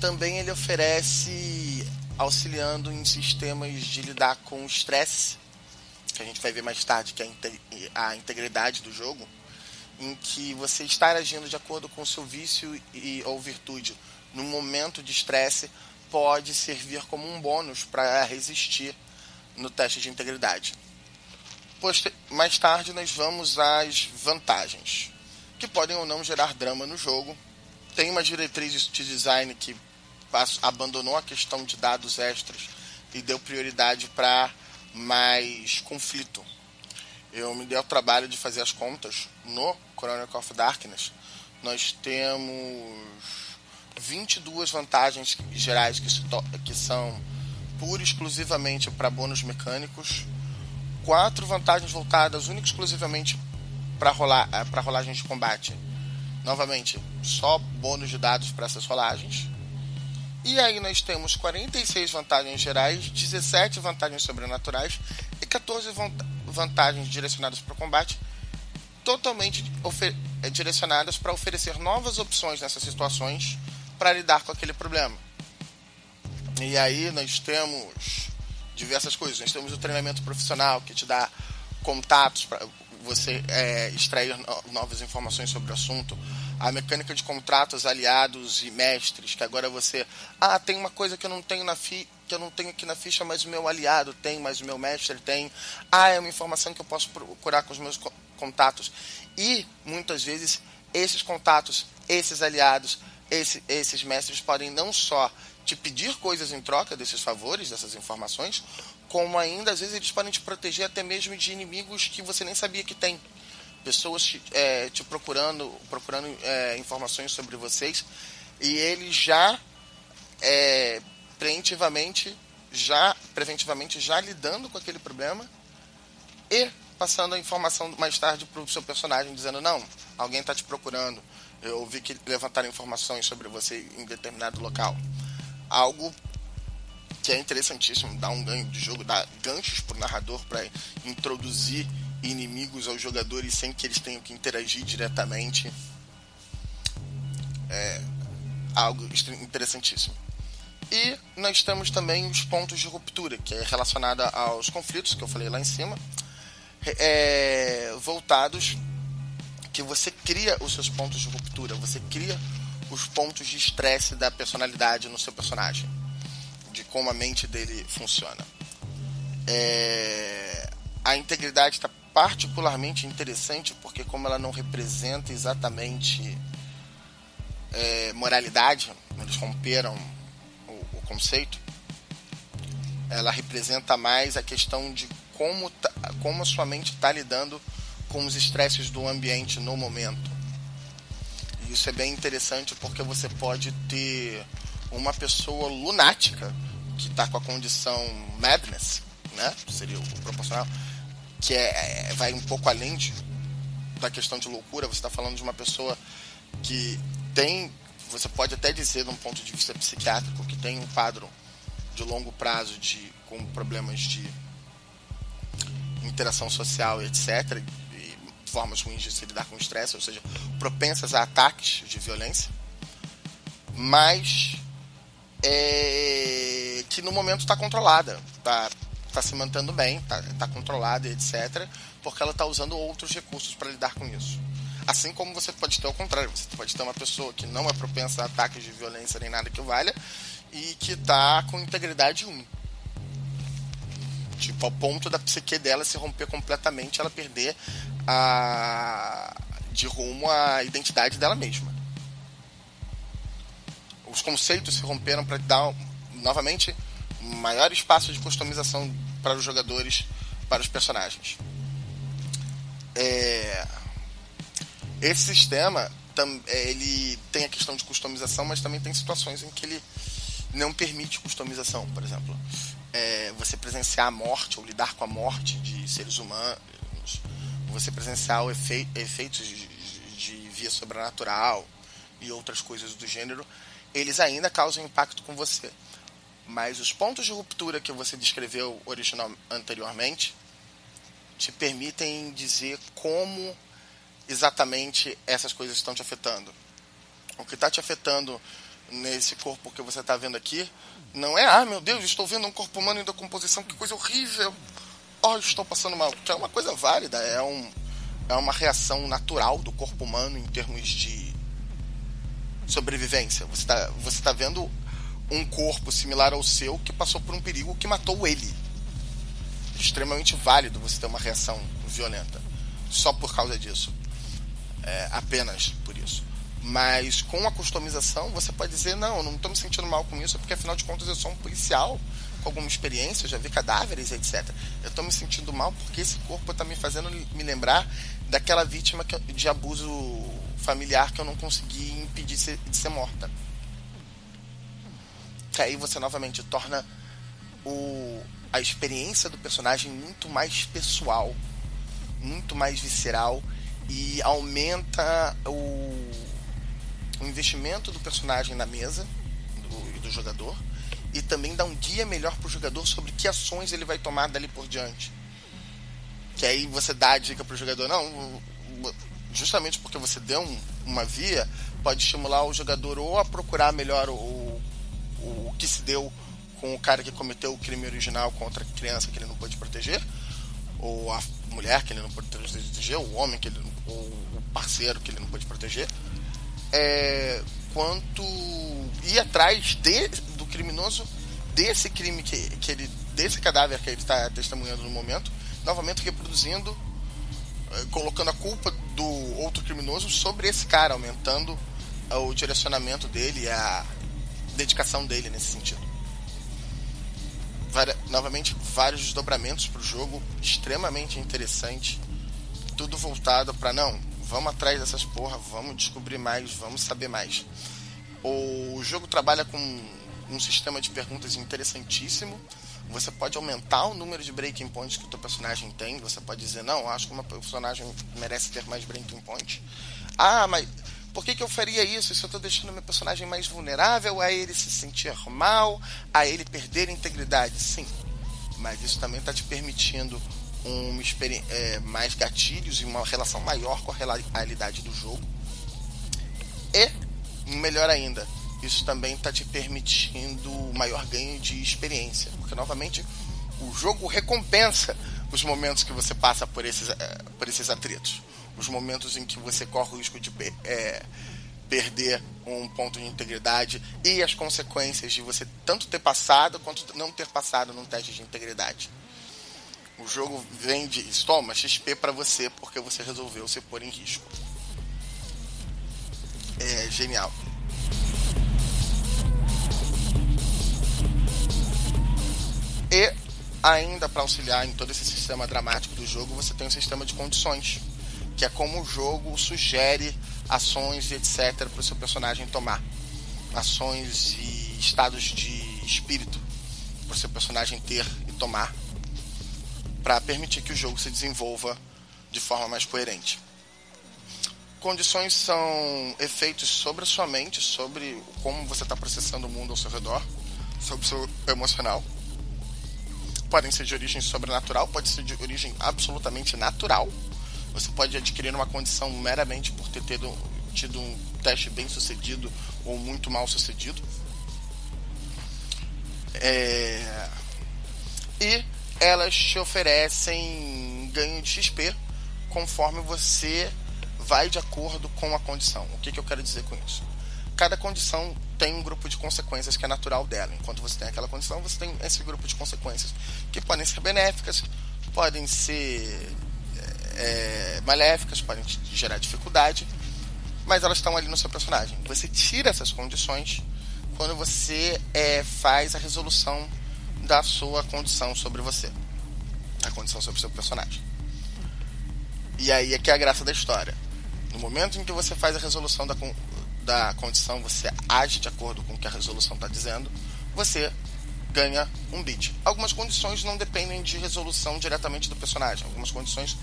também ele oferece auxiliando em sistemas de lidar com o estresse, que a gente vai ver mais tarde, que é a integridade do jogo em que você estar agindo de acordo com o seu vício e, ou virtude no momento de estresse pode servir como um bônus para resistir no teste de integridade. Mais tarde nós vamos às vantagens, que podem ou não gerar drama no jogo. Tem uma diretriz de design que abandonou a questão de dados extras e deu prioridade para mais conflito. Eu me dei o trabalho de fazer as contas no Chronicle of Darkness. Nós temos 22 vantagens gerais que, que são pura e exclusivamente para bônus mecânicos, quatro vantagens voltadas única e exclusivamente para rolar, para rolagens de combate. Novamente, só bônus de dados para essas rolagens. E aí nós temos 46 vantagens gerais, 17 vantagens sobrenaturais e 14 vantagens direcionadas para o combate, totalmente eh, direcionadas para oferecer novas opções nessas situações para lidar com aquele problema. E aí nós temos diversas coisas. Nós temos o treinamento profissional que te dá contatos para você é, extrair novas informações sobre o assunto a mecânica de contratos, aliados e mestres, que agora você, ah, tem uma coisa que eu não tenho na fi, que eu não tenho aqui na ficha, mas o meu aliado tem, mas o meu mestre tem. Ah, é uma informação que eu posso procurar com os meus contatos. E muitas vezes esses contatos, esses aliados, esse, esses mestres podem não só te pedir coisas em troca desses favores, dessas informações, como ainda às vezes eles podem te proteger até mesmo de inimigos que você nem sabia que tem pessoas te, é, te procurando, procurando é, informações sobre vocês e ele já é, preventivamente já preventivamente já lidando com aquele problema e passando a informação mais tarde para o seu personagem dizendo não alguém está te procurando eu vi que levantaram informações sobre você em determinado local algo que é interessantíssimo dá um ganho de jogo dá ganchos para o narrador para introduzir inimigos aos jogadores sem que eles tenham que interagir diretamente. É algo interessantíssimo. E nós temos também os pontos de ruptura, que é relacionado aos conflitos que eu falei lá em cima, é, voltados que você cria os seus pontos de ruptura, você cria os pontos de estresse da personalidade no seu personagem, de como a mente dele funciona. É, a integridade está particularmente interessante porque como ela não representa exatamente é, moralidade, eles romperam o, o, conceito, ela representa mais a questão de como, tá, como a sua mente está lidando com os estresses do ambiente no momento. E isso é bem interessante porque você pode ter uma pessoa lunática que está com a condição madness, né? Seria o proporcional que é, é, vai um pouco além de, da questão de loucura. Você está falando de uma pessoa que tem, você pode até dizer, de um ponto de vista psiquiátrico, que tem um quadro de longo prazo de com problemas de interação social etc. E formas ruins de se lidar com estresse, ou seja, propensas a ataques de violência, mas é, que no momento está controlada, está está se mantendo bem, está tá controlada, etc., porque ela está usando outros recursos para lidar com isso. Assim como você pode ter ao contrário, você pode ter uma pessoa que não é propensa a ataques de violência nem nada que valha e que está com integridade 1. Tipo, ao ponto da psique dela se romper completamente, ela perder a de rumo à identidade dela mesma. Os conceitos se romperam para dar novamente maior espaço de customização para os jogadores, para os personagens. É... Esse sistema é, ele tem a questão de customização, mas também tem situações em que ele não permite customização. Por exemplo, é, você presenciar a morte ou lidar com a morte de seres humanos, você presenciar efe, efeitos de, de via sobrenatural e outras coisas do gênero, eles ainda causam impacto com você. Mas os pontos de ruptura que você descreveu original anteriormente te permitem dizer como exatamente essas coisas estão te afetando. O que está te afetando nesse corpo que você está vendo aqui não é, ah, meu Deus, estou vendo um corpo humano em decomposição, que coisa horrível. Oh, estou passando mal. Que é uma coisa válida, é, um, é uma reação natural do corpo humano em termos de sobrevivência. Você está você tá vendo um corpo similar ao seu que passou por um perigo que matou ele. Extremamente válido você ter uma reação violenta só por causa disso. é, apenas por isso. Mas com a customização, você pode dizer: não, não estou me sentindo mal com isso, porque afinal de contas eu sou um policial com alguma experiência, eu já vi cadáveres, etc. Eu estou me sentindo mal porque esse corpo está me fazendo me lembrar daquela vítima de abuso familiar que eu não consegui impedir de ser morta. Que aí você novamente torna o, a experiência do personagem muito mais pessoal, muito mais visceral e aumenta o investimento do personagem na mesa do, do jogador e também dá um guia melhor para o jogador sobre que ações ele vai tomar dali por diante. Que aí você dá a dica para o jogador, não, justamente porque você deu um, uma via, pode estimular o jogador ou a procurar melhor o, o, o que se deu com o cara que cometeu o crime original contra a criança que ele não pôde proteger, ou a mulher que ele não pôde proteger, o homem que ele, ou o parceiro que ele não pôde proteger, é, quanto ir atrás de, do criminoso desse crime que, que ele desse cadáver que ele está testemunhando no momento, novamente reproduzindo, é, colocando a culpa do outro criminoso sobre esse cara, aumentando o direcionamento dele, a dedicação dele nesse sentido. Novamente, vários desdobramentos para o jogo, extremamente interessante, tudo voltado para não vamos atrás dessas porra, vamos descobrir mais, vamos saber mais. O jogo trabalha com um sistema de perguntas interessantíssimo. Você pode aumentar o número de breaking points que o teu personagem tem. Você pode dizer, não, acho que uma personagem merece ter mais breaking points. Ah, mas por que, que eu faria isso? Se eu estou deixando meu personagem mais vulnerável a ele se sentir mal, a ele perder integridade? Sim. Mas isso também está te permitindo um, é, mais gatilhos e uma relação maior com a realidade do jogo. E, melhor ainda, isso também está te permitindo maior ganho de experiência, porque novamente o jogo recompensa os momentos que você passa por esses, é, por esses atritos, os momentos em que você corre o risco de é, perder um ponto de integridade e as consequências de você tanto ter passado quanto não ter passado num teste de integridade. O jogo vende, toma XP para você porque você resolveu se pôr em risco. É genial. E ainda para auxiliar em todo esse sistema dramático do jogo, você tem um sistema de condições, que é como o jogo sugere ações e etc para o seu personagem tomar. Ações e estados de espírito para o seu personagem ter e tomar para permitir que o jogo se desenvolva de forma mais coerente. Condições são efeitos sobre a sua mente, sobre como você está processando o mundo ao seu redor, sobre o seu emocional. Podem ser de origem sobrenatural, pode ser de origem absolutamente natural. Você pode adquirir uma condição meramente por ter tido, tido um teste bem sucedido ou muito mal sucedido. É... E elas te oferecem ganho de XP conforme você vai de acordo com a condição. O que, que eu quero dizer com isso? Cada condição tem um grupo de consequências que é natural dela. Enquanto você tem aquela condição, você tem esse grupo de consequências que podem ser benéficas, podem ser é, maléficas, podem gerar dificuldade, mas elas estão ali no seu personagem. Você tira essas condições quando você é, faz a resolução da sua condição sobre você. A condição sobre o seu personagem. E aí é que é a graça da história. No momento em que você faz a resolução da, da condição, você age de acordo com o que a resolução está dizendo, você ganha um bit. Algumas condições não dependem de resolução diretamente do personagem. Algumas condições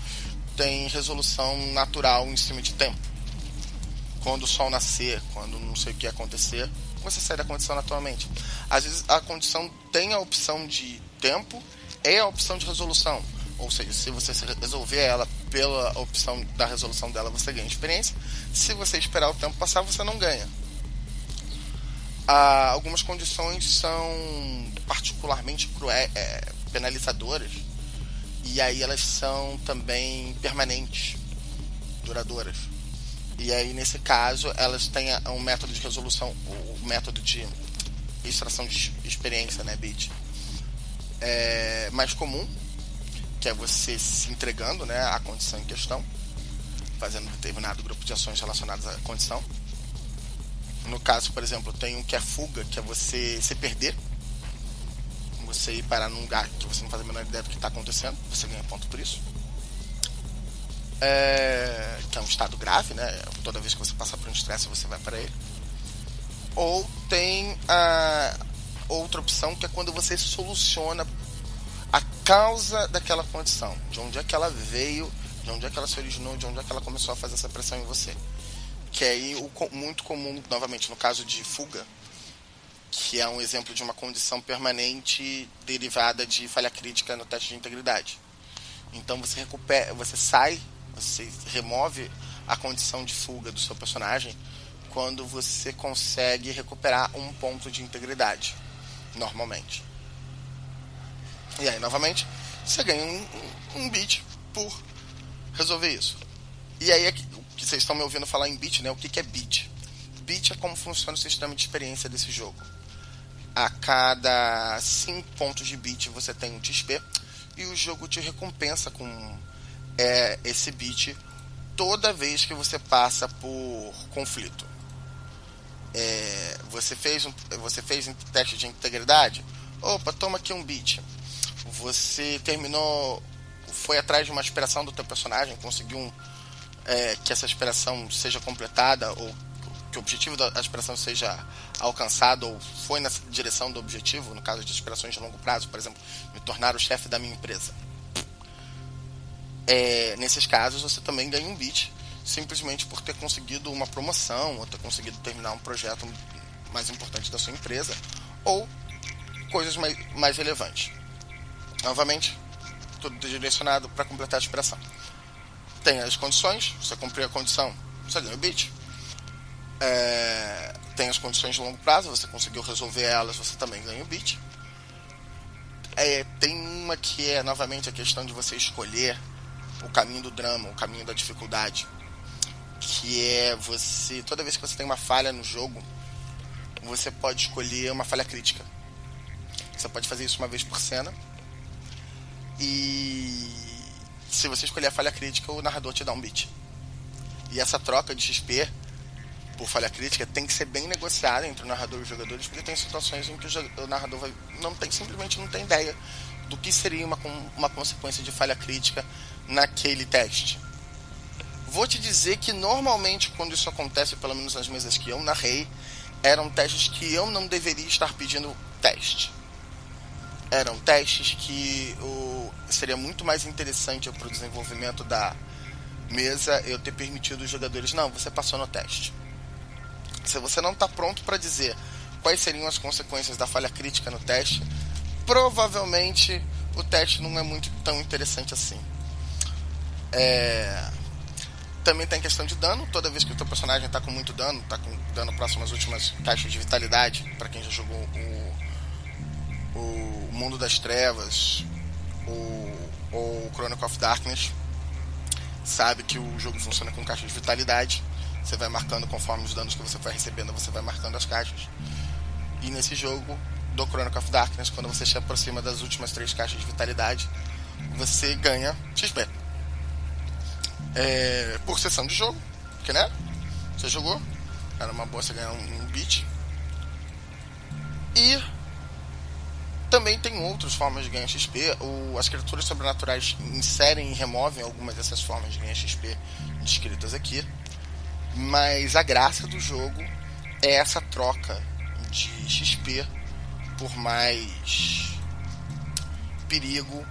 têm resolução natural em cima de tempo. Quando o sol nascer, quando não sei o que acontecer, você sai da condição naturalmente. Às vezes a condição tem a opção de tempo e a opção de resolução. Ou seja, se você resolver ela pela opção da resolução dela, você ganha experiência. Se você esperar o tempo passar, você não ganha. Ah, algumas condições são particularmente cruel, é, penalizadoras e aí elas são também permanentes, duradouras. E aí, nesse caso, elas têm um método de resolução, o método de extração de experiência, né, bit, é mais comum, que é você se entregando, né, à condição em questão. fazendo determinado grupo de ações relacionadas à condição. No caso, por exemplo, tem um que é fuga, que é você se perder. Você ir parar num lugar que você não faz a menor ideia do que está acontecendo, você ganha ponto por isso. É, que é um estado grave, né? Toda vez que você passar por um estresse, você vai para ele. Ou tem a outra opção, que é quando você soluciona a causa daquela condição, de onde é que ela veio, de onde é que ela se originou, de onde é que ela começou a fazer essa pressão em você. Que é aí o muito comum, novamente, no caso de fuga, que é um exemplo de uma condição permanente derivada de falha crítica no teste de integridade. Então você recupera, você sai, você remove a condição de fuga do seu personagem quando você consegue recuperar um ponto de integridade, normalmente. E aí, novamente, você ganha um, um, bit por resolver isso. E aí é que, que vocês estão me ouvindo falar em bit, né? O que, que é bit? Bit é como funciona o sistema de experiência desse jogo. A cada 5 pontos de bit você tem um XP e o jogo te recompensa com é, esse bit toda vez que você passa por conflito. É, você fez um, você fez um teste de integridade? Opa, toma aqui um bit. Você terminou foi atrás de uma aspiração do teu personagem, conseguiu um, é, que essa aspiração seja completada ou que o objetivo da aspiração seja alcançado ou foi na direção do objetivo, no caso de aspirações de longo prazo, por exemplo, me tornar o chefe da minha empresa. É, nesses casos, você também ganha um bit simplesmente por ter conseguido uma promoção ou ter conseguido terminar um projeto mais importante da sua empresa ou coisas mais, mais relevantes. Novamente, tudo direcionado para completar a aspiração. Tem as condições, você cumpriu a condição, você ganha o bit. É, tem as condições de longo prazo, você conseguiu resolver elas, você também ganha o bit. É, tem uma que é novamente a questão de você escolher o caminho do drama, o caminho da dificuldade. Que é você, toda vez que você tem uma falha no jogo, você pode escolher uma falha crítica. Você pode fazer isso uma vez por cena e se você escolher a falha crítica, o narrador te dá um bit. E essa troca de XP por falha crítica tem que ser bem negociada entre o narrador e os jogadores, porque tem situações em que o narrador vai, não tem simplesmente não tem ideia do que seria uma, uma consequência de falha crítica naquele teste. Vou te dizer que normalmente quando isso acontece, pelo menos nas mesas que eu narrei, eram testes que eu não deveria estar pedindo teste eram testes que o, seria muito mais interessante para o desenvolvimento da mesa eu ter permitido os jogadores, não, você passou no teste. Se você não está pronto para dizer quais seriam as consequências da falha crítica no teste, provavelmente o teste não é muito tão interessante assim. É... Também tem questão de dano. Toda vez que o teu personagem está com muito dano, está com dano próximo às últimas caixas de vitalidade, para quem já jogou o, o Mundo das Trevas ou, ou Chronicle of Darkness sabe que o jogo funciona com caixa de vitalidade. Você vai marcando conforme os danos que você vai recebendo, você vai marcando as caixas. E nesse jogo do Chronicle of Darkness, quando você se aproxima das últimas três caixas de vitalidade, você ganha XP. É, por sessão de jogo, porque né? Você jogou, era uma boa você ganhar um, um beat. E também tem outras formas de ganhar XP. O, as criaturas sobrenaturais inserem e removem algumas dessas formas de ganhar XP descritas aqui. Mas a graça do jogo é essa troca de XP por mais perigo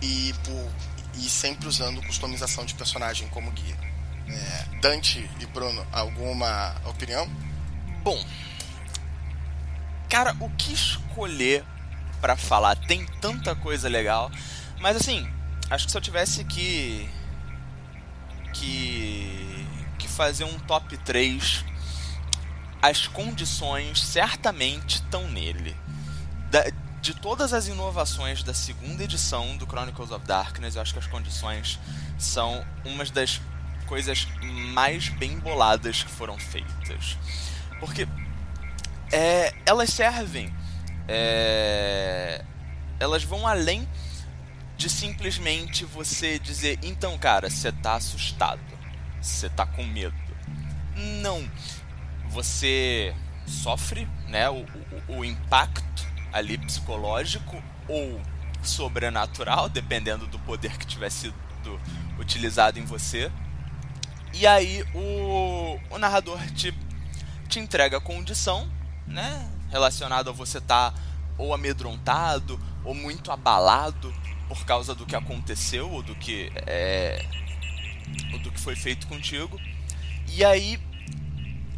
e por e sempre usando customização de personagem como guia. É, Dante e Bruno, alguma opinião? Bom, cara, o que escolher para falar. Tem tanta coisa legal. Mas assim, acho que se eu tivesse que. que. que fazer um top 3, as condições certamente estão nele. Da, de todas as inovações da segunda edição do Chronicles of Darkness, eu acho que as condições são umas das coisas mais bem boladas que foram feitas. Porque é, elas servem é... elas vão além de simplesmente você dizer, então, cara, você tá assustado. você tá com medo. Não. Você sofre né, o, o, o impacto ali psicológico ou sobrenatural, dependendo do poder que tiver sido utilizado em você. E aí o, o narrador te, te entrega a condição, né? Relacionado a você estar tá ou amedrontado ou muito abalado por causa do que aconteceu ou do que é, ou do que foi feito contigo. E aí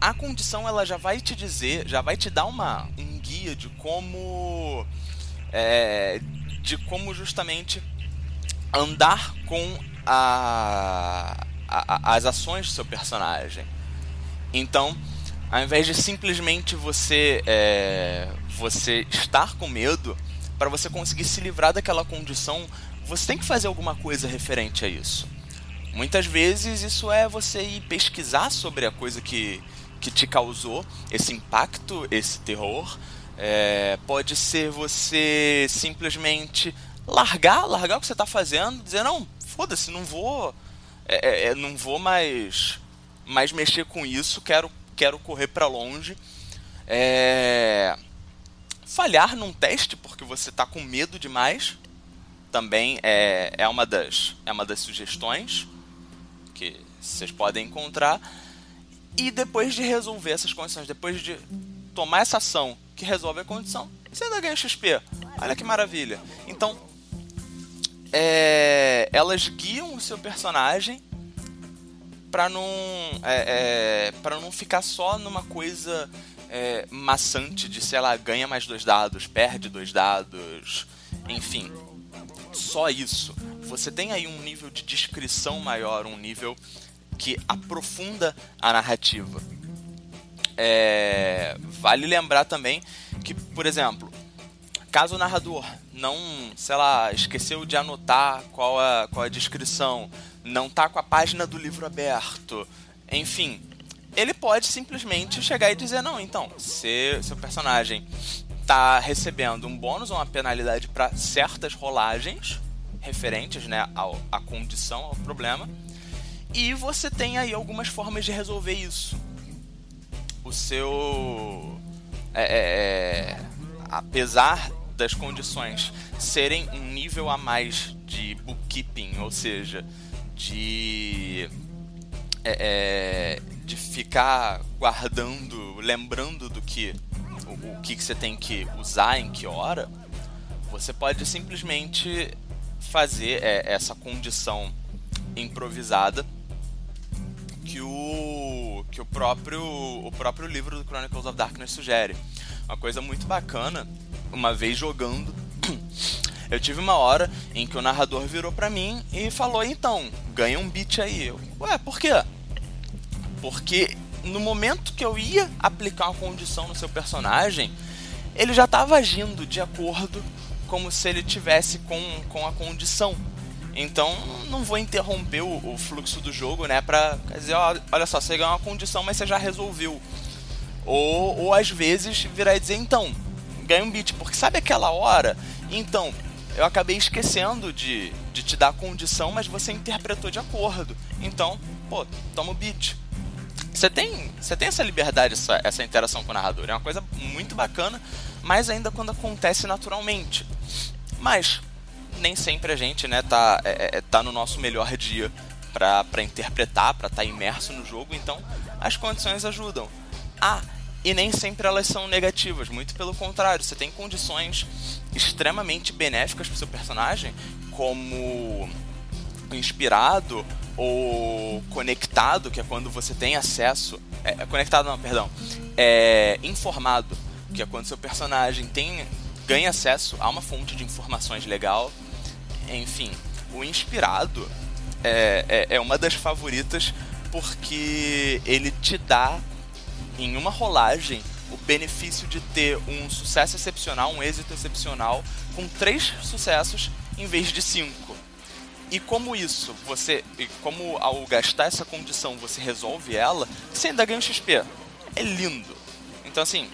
a condição ela já vai te dizer, já vai te dar uma, um guia de como é, de como justamente andar com a, a, as ações do seu personagem. Então, ao invés de simplesmente você é, você estar com medo, para você conseguir se livrar daquela condição, você tem que fazer alguma coisa referente a isso. Muitas vezes isso é você ir pesquisar sobre a coisa que, que te causou esse impacto, esse terror. É, pode ser você simplesmente largar, largar o que você está fazendo, dizer não, foda-se, não vou, é, é, é, não vou mais, mais mexer com isso, quero, quero correr para longe. É, falhar num teste porque você está com medo demais também é, é, uma das, é uma das sugestões que vocês podem encontrar. E depois de resolver essas condições, depois de tomar essa ação que resolve a condição, você ainda ganha XP. Olha que maravilha. Então, é, elas guiam o seu personagem para não é, é, para não ficar só numa coisa é, maçante de sei lá ganha mais dois dados perde dois dados enfim só isso você tem aí um nível de descrição maior um nível que aprofunda a narrativa. É, vale lembrar também que por exemplo caso o narrador não, sei lá, esqueceu de anotar qual a, qual a descrição, não tá com a página do livro aberto, enfim, ele pode simplesmente chegar e dizer: não, então, se seu personagem tá recebendo um bônus ou uma penalidade para certas rolagens referentes né, ao, à condição, ao problema, e você tem aí algumas formas de resolver isso. O seu. É, é, é apesar das condições serem um nível a mais de bookkeeping, ou seja, de é, é, de ficar guardando, lembrando do que o, o que, que você tem que usar em que hora, você pode simplesmente fazer é, essa condição improvisada que o que o próprio o próprio livro do Chronicles of Darkness sugere. Uma coisa muito bacana uma vez jogando, eu tive uma hora em que o narrador virou para mim e falou: então, ganha um beat aí. Eu, Ué, por quê? Porque no momento que eu ia aplicar uma condição no seu personagem, ele já estava agindo de acordo como se ele tivesse com, com a condição. Então, não vou interromper o, o fluxo do jogo, né? Pra dizer, ó, olha só, você ganhou uma condição, mas você já resolveu. Ou, ou às vezes virar e dizer, então, ganha um beat. Porque sabe aquela hora? Então, eu acabei esquecendo de, de te dar a condição, mas você interpretou de acordo. Então, pô, toma o beat. Você tem, você tem essa liberdade, essa, essa interação com o narrador. É uma coisa muito bacana, mas ainda quando acontece naturalmente. Mas nem sempre a gente né, tá, é, é tá no nosso melhor dia para interpretar, para estar tá imerso no jogo, então as condições ajudam. Ah, e nem sempre elas são negativas, muito pelo contrário, você tem condições extremamente benéficas para seu personagem, como inspirado ou conectado, que é quando você tem acesso. É, é, conectado não, perdão. É informado, que é quando seu personagem tem ganha acesso a uma fonte de informações legal. Enfim, o inspirado é, é, é uma das favoritas porque ele te dá em uma rolagem o benefício de ter um sucesso excepcional, um êxito excepcional, com três sucessos em vez de cinco. E como isso, você. Como ao gastar essa condição você resolve ela, você ainda ganha um XP. É lindo. Então assim,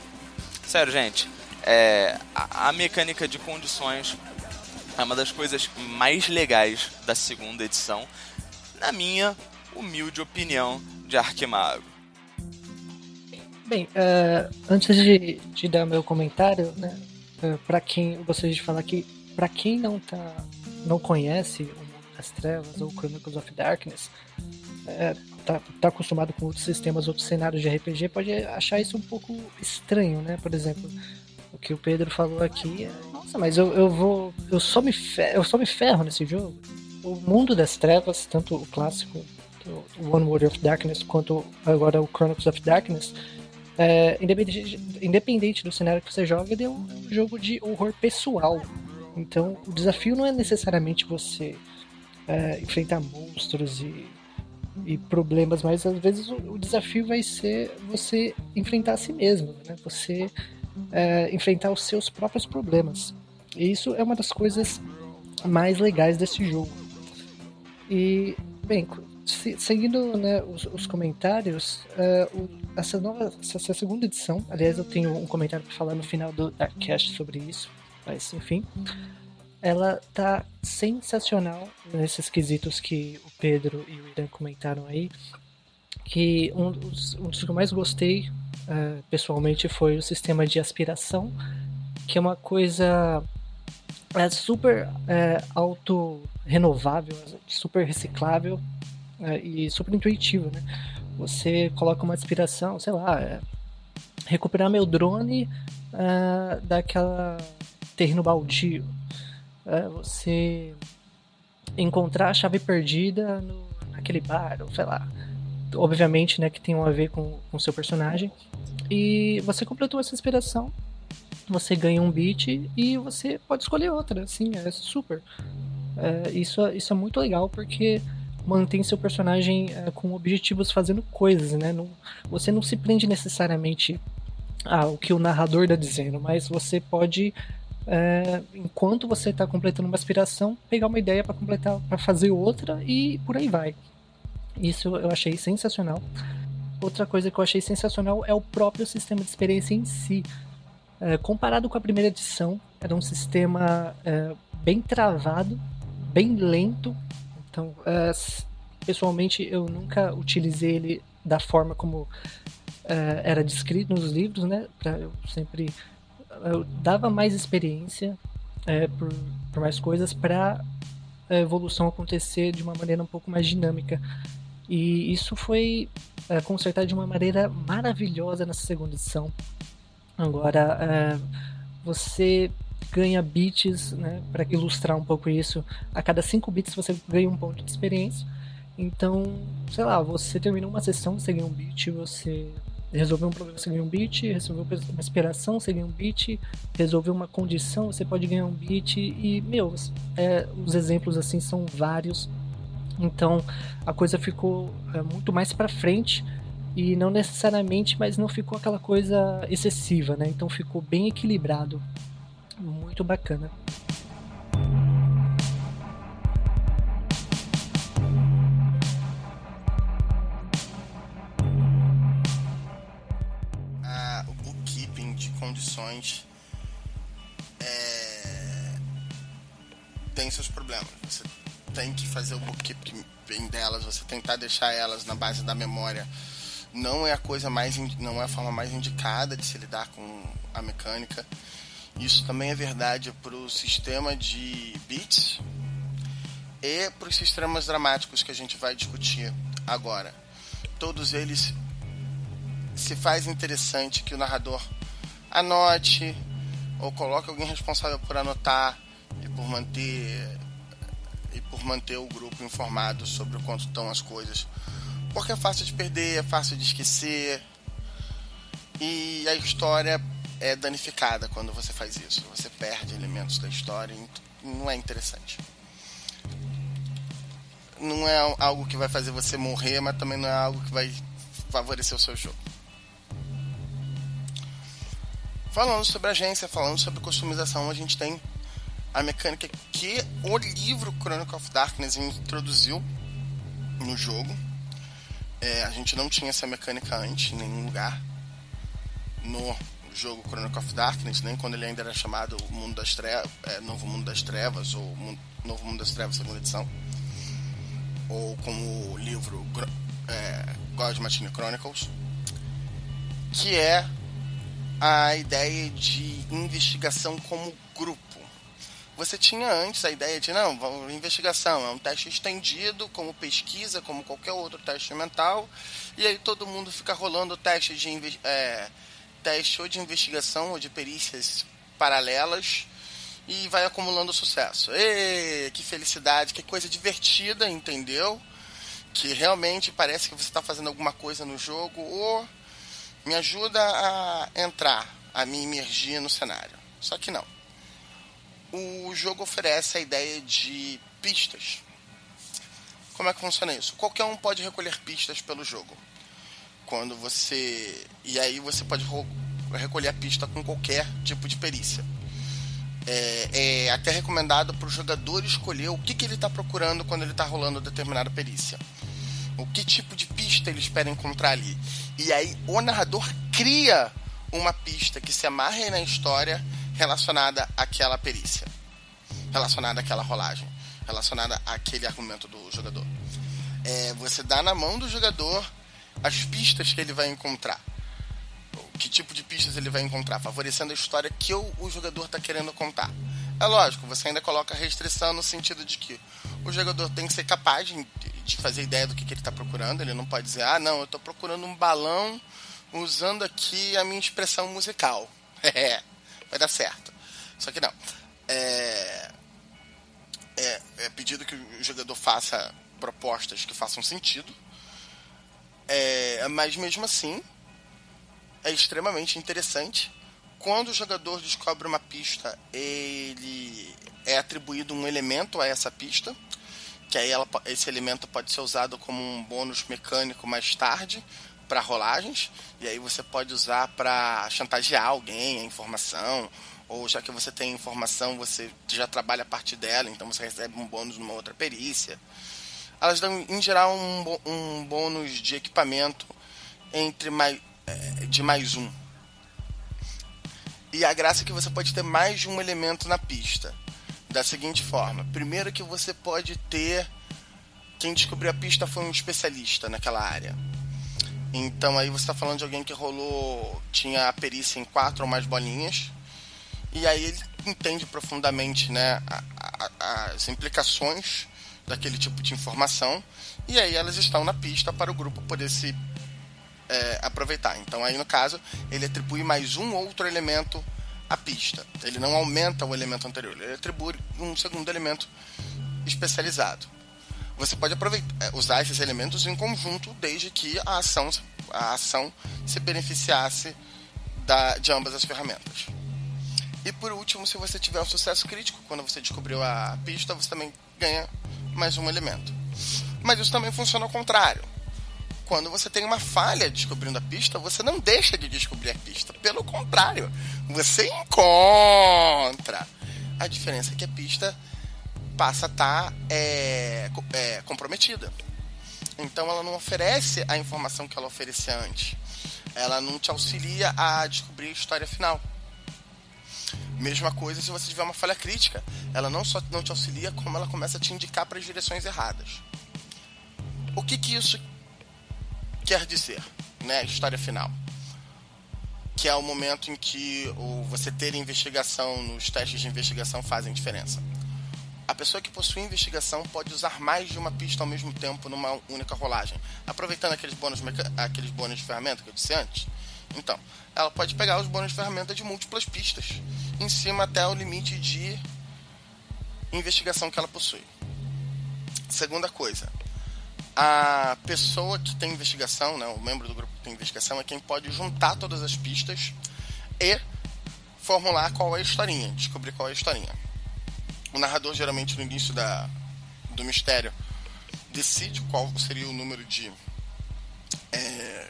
sério, gente, é, a, a mecânica de condições é uma das coisas mais legais da segunda edição. Na minha humilde opinião de Arquimago. Bem, uh, antes de, de, dar meu comentário, né, uh, para quem eu gostaria de falar que para quem não tá não conhece o Mundo das Trevas ou Chronicles of Darkness, uh, tá, tá acostumado com outros sistemas, outros cenários de RPG, pode achar isso um pouco estranho, né? Por exemplo, o que o Pedro falou aqui, é, nossa, mas eu, eu vou, eu só me ferro, eu só me ferro nesse jogo. O Mundo das Trevas, tanto o clássico, o One World of Darkness, quanto agora o Chronicles of Darkness, é, independente, independente, do cenário que você joga, ele é um, jogo de horror pessoal. Então, o desafio não é necessariamente você é, enfrentar monstros e, e, problemas, mas às vezes o, o, desafio vai ser você enfrentar a si mesmo, né? Você é, enfrentar os seus próprios problemas. E isso é uma das coisas mais legais desse jogo. E, bem, seguindo né, os, os, comentários, uh, o, essa nova, essa segunda edição, aliás, eu tenho um comentário para falar no final do Darkcast sobre isso, mas enfim, ela tá sensacional nesses quesitos que o Pedro e o Irã comentaram aí, que um dos, um dos que eu mais gostei uh, pessoalmente foi o sistema de aspiração, que é uma coisa é super é, auto renovável, super reciclável é, e super intuitivo, né? Você coloca uma inspiração, sei lá, é, recuperar meu drone é, daquela terreno baldio, é, você encontrar a chave perdida no, naquele bar, ou sei lá. Obviamente, né, que tem a ver com o seu personagem. E você completou essa inspiração, você ganha um beat e você pode escolher outra, assim, é super. É, isso, isso é muito legal porque mantém seu personagem é, com objetivos fazendo coisas, né? Não, você não se prende necessariamente ao que o narrador está dizendo, mas você pode, é, enquanto você está completando uma aspiração, pegar uma ideia para completar, para fazer outra e por aí vai. Isso eu achei sensacional. Outra coisa que eu achei sensacional é o próprio sistema de experiência em si. É, comparado com a primeira edição, era um sistema é, bem travado, bem lento, então, uh, pessoalmente, eu nunca utilizei ele da forma como uh, era descrito nos livros, né? Pra, eu sempre eu dava mais experiência uh, por, por, mais coisas para a evolução acontecer de uma maneira um pouco mais dinâmica. E isso foi consertado de uma maneira maravilhosa nessa segunda edição. Agora, você ganha bits, né, para ilustrar um pouco isso. A cada 5 bits você ganha um ponto de experiência. Então, sei lá, você terminou uma sessão, você ganha um bit, você resolveu um problema, você ganha um bit, resolveu uma inspiração, você ganha um bit, resolveu uma condição, você pode ganhar um bit e, meu, é, os exemplos assim são vários. Então, a coisa ficou é, muito mais para frente e não necessariamente, mas não ficou aquela coisa excessiva, né? Então ficou bem equilibrado muito bacana. Tem que fazer o bookkeeping delas, você tentar deixar elas na base da memória não é a coisa mais não é a forma mais indicada de se lidar com a mecânica isso também é verdade para o sistema de bits e para os sistemas dramáticos que a gente vai discutir agora. Todos eles se faz interessante que o narrador anote ou coloque alguém responsável por anotar e por manter e por manter o grupo informado sobre o quanto estão as coisas. Porque é fácil de perder, é fácil de esquecer. E a história é danificada quando você faz isso. Você perde elementos da história e não é interessante. Não é algo que vai fazer você morrer, mas também não é algo que vai favorecer o seu jogo. Falando sobre agência, falando sobre customização, a gente tem a mecânica que o livro Chronicle of Darkness introduziu no jogo. É, a gente não tinha essa mecânica antes em nenhum lugar. No jogo Chronicle of Darkness, nem quando ele ainda era chamado Mundo das Trevas, é, Novo Mundo das Trevas ou Mundo, Novo Mundo das Trevas, segunda edição. ou como o livro é, God Machine Chronicles, que é a ideia de investigação como grupo. Você tinha antes a ideia de, não, investigação é um teste estendido, como pesquisa, como qualquer outro teste mental, e aí todo mundo fica rolando teste de é, teste ou de investigação ou de perícias paralelas e vai acumulando sucesso. Ê, que felicidade, que coisa divertida, entendeu? Que realmente parece que você está fazendo alguma coisa no jogo ou me ajuda a entrar, a me imergir no cenário. Só que não. O jogo oferece a ideia de pistas. Como é que funciona isso? Qualquer um pode recolher pistas pelo jogo. Quando você. E aí você pode recolher a pista com qualquer tipo de perícia é, é até recomendado para o jogador escolher o que, que ele está procurando quando ele está rolando determinada perícia. O que tipo de pista ele espera encontrar ali. E aí o narrador cria uma pista que se amarre na história relacionada àquela perícia, relacionada àquela rolagem, relacionada àquele argumento do jogador. É, você dá na mão do jogador as pistas que ele vai encontrar que tipo de pistas ele vai encontrar, favorecendo a história que o, o jogador está querendo contar. É lógico, você ainda coloca restrição no sentido de que o jogador tem que ser capaz de, de fazer ideia do que, que ele está procurando. Ele não pode dizer, ah, não, eu estou procurando um balão usando aqui a minha expressão musical. É, vai dar certo. Só que não. É, é, é pedido que o jogador faça propostas que façam sentido. É, mas mesmo assim, é extremamente interessante. Quando o jogador descobre uma pista, ele é atribuído um elemento a essa pista, que aí ela, esse elemento pode ser usado como um bônus mecânico mais tarde para rolagens, e aí você pode usar para chantagear alguém a informação, ou já que você tem informação, você já trabalha a partir dela, então você recebe um bônus numa outra perícia. Elas dão, em geral, um, um bônus de equipamento entre mais, é, de mais um. E a graça é que você pode ter mais de um elemento na pista. Da seguinte forma: primeiro, que você pode ter. Quem descobriu a pista foi um especialista naquela área. Então aí você está falando de alguém que rolou. tinha a perícia em quatro ou mais bolinhas. E aí ele entende profundamente né, a, a, as implicações daquele tipo de informação. E aí elas estão na pista para o grupo poder se é, aproveitar. Então aí no caso ele atribui mais um outro elemento à pista. Ele não aumenta o elemento anterior, ele atribui um segundo elemento especializado. Você pode aproveitar, é, usar esses elementos em conjunto desde que a ação, a ação se beneficiasse da, de ambas as ferramentas. E por último, se você tiver um sucesso crítico, quando você descobriu a pista, você também ganha mais um elemento. Mas isso também funciona ao contrário quando você tem uma falha descobrindo a pista, você não deixa de descobrir a pista. Pelo contrário, você encontra. A diferença é que a pista passa a estar tá, é, é, comprometida. Então ela não oferece a informação que ela oferecia antes. Ela não te auxilia a descobrir a história final. Mesma coisa se você tiver uma falha crítica. Ela não só não te auxilia, como ela começa a te indicar para as direções erradas. O que, que isso quer dizer, né? História final. Que é o momento em que o, você ter investigação nos testes de investigação fazem diferença. A pessoa que possui investigação pode usar mais de uma pista ao mesmo tempo numa única rolagem, aproveitando aqueles bônus, aqueles bônus de ferramenta que eu disse antes. Então, ela pode pegar os bônus de ferramenta de múltiplas pistas, em cima até o limite de investigação que ela possui. Segunda coisa, a pessoa que tem investigação, né, o membro do grupo que tem investigação, é quem pode juntar todas as pistas e formular qual é a historinha, descobrir qual é a historinha. O narrador, geralmente, no início da, do mistério, decide qual seria o número de é,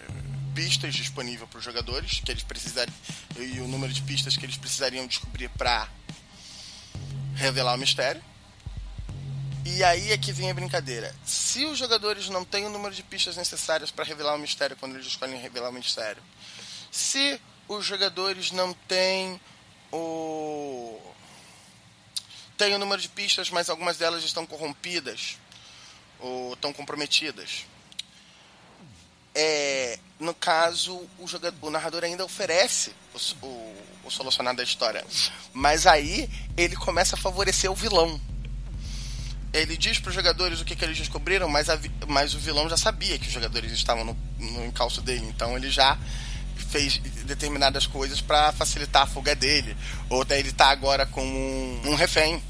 pistas disponível para os jogadores que eles precisariam e o número de pistas que eles precisariam descobrir para revelar o mistério. E aí é que vem a brincadeira. Se os jogadores não têm o número de pistas necessárias para revelar o mistério quando eles escolhem revelar o mistério, se os jogadores não têm o tem o número de pistas, mas algumas delas estão corrompidas, ou estão comprometidas. É, no caso, o, jogador, o narrador ainda oferece o, o, o da história. Mas aí ele começa a favorecer o vilão. Ele diz para os jogadores o que, que eles descobriram, mas, a, mas o vilão já sabia que os jogadores estavam no, no encalço dele. Então ele já fez determinadas coisas para facilitar a fuga dele. Ou daí ele tá agora com um, um refém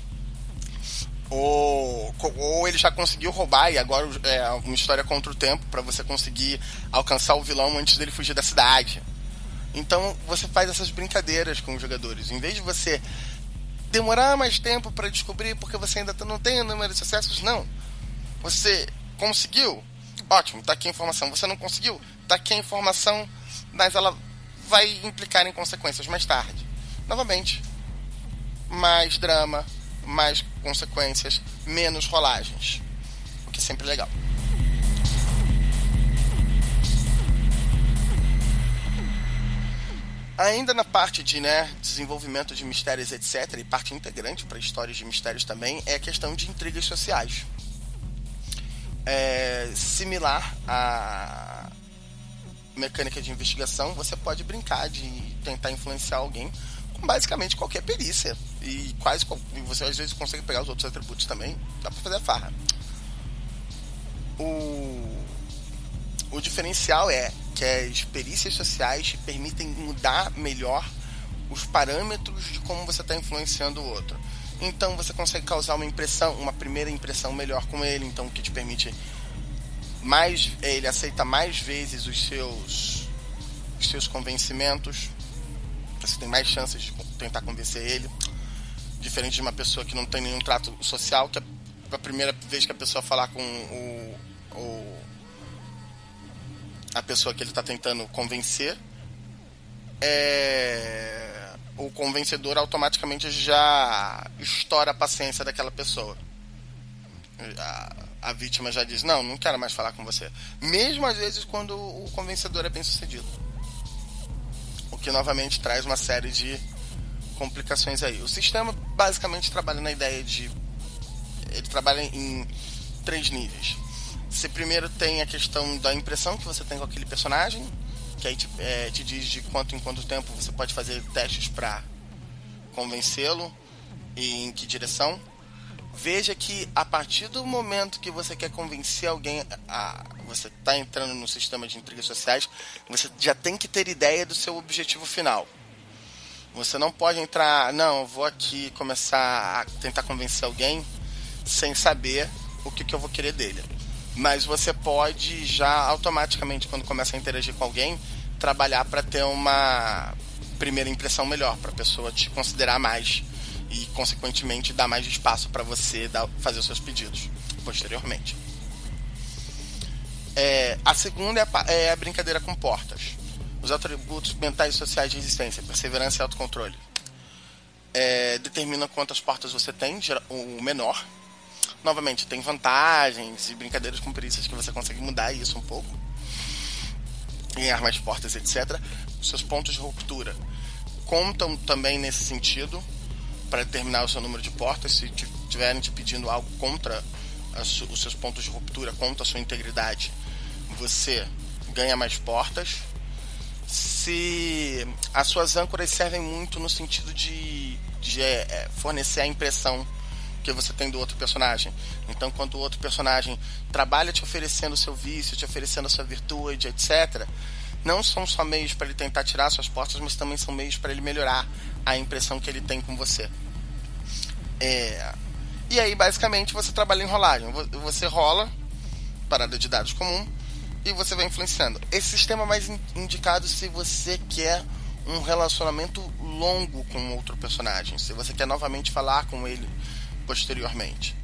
ou, ou ele já conseguiu roubar e agora é uma história contra o tempo para você conseguir alcançar o vilão antes dele fugir da cidade. Então você faz essas brincadeiras com os jogadores. Em vez de você demorar mais tempo para descobrir porque você ainda não tem o número de sucessos, não. Você conseguiu? Ótimo, tá aqui a informação. Você não conseguiu? Tá aqui a informação, mas ela vai implicar em consequências mais tarde. Novamente, mais drama, mais consequências, menos rolagens. O que é sempre legal. Ainda na parte de né, desenvolvimento de mistérios, etc., e parte integrante para histórias de mistérios também, é a questão de intrigas sociais. É, similar à mecânica de investigação, você pode brincar de tentar influenciar alguém com basicamente qualquer perícia. E quase você às vezes consegue pegar os outros atributos também, dá pra fazer a farra. O, o diferencial é que as perícias sociais te permitem mudar melhor os parâmetros de como você está influenciando o outro. Então você consegue causar uma impressão, uma primeira impressão melhor com ele, então que te permite mais ele aceita mais vezes os seus os seus convencimentos você tem mais chances de tentar convencer ele. Diferente de uma pessoa que não tem nenhum trato social, que a primeira vez que a pessoa falar com o, o a pessoa que ele está tentando convencer, é, o convencedor automaticamente já estoura a paciência daquela pessoa. A vítima já diz: Não, não quero mais falar com você. Mesmo às vezes quando o convencedor é bem sucedido o que novamente traz uma série de complicações aí. O sistema basicamente trabalha na ideia de. Ele trabalha em três níveis. Você primeiro tem a questão da impressão que você tem com aquele personagem, que aí te, é, te diz de quanto em quanto tempo você pode fazer testes para convencê-lo e em que direção. Veja que a partir do momento que você quer convencer alguém a você está entrando no sistema de intrigas sociais, você já tem que ter ideia do seu objetivo final. Você não pode entrar, não, eu vou aqui começar a tentar convencer alguém sem saber o que, que eu vou querer dele. Mas você pode já automaticamente, quando começa a interagir com alguém, trabalhar para ter uma primeira impressão melhor, para a pessoa te considerar mais e, consequentemente, dar mais espaço para você dar, fazer os seus pedidos posteriormente. É, a segunda é a, é a, brincadeira com portas. Os atributos mentais e sociais de resistência, perseverança e autocontrole. É, determina quantas portas você tem, o menor. Novamente, tem vantagens e brincadeiras com perícias que você consegue mudar isso um pouco. Ganhar mais portas, etc. Seus pontos de ruptura contam também nesse sentido para determinar o seu número de portas. Se estiverem te pedindo algo contra os seus pontos de ruptura, contra a sua integridade, você ganha mais portas. Se as suas âncoras servem muito no sentido de, de é, fornecer a impressão que você tem do outro personagem. Então, quando o outro personagem trabalha te oferecendo o seu vício, te oferecendo a sua virtude, etc., não são só meios para ele tentar tirar suas portas, mas também são meios para ele melhorar a impressão que ele tem com você. É... E aí, basicamente, você trabalha em rolagem. Você rola, parada de dados comum, e você vai influenciando. Esse sistema é mais indicado se você quer um relacionamento longo com outro personagem, se você quer novamente falar com ele posteriormente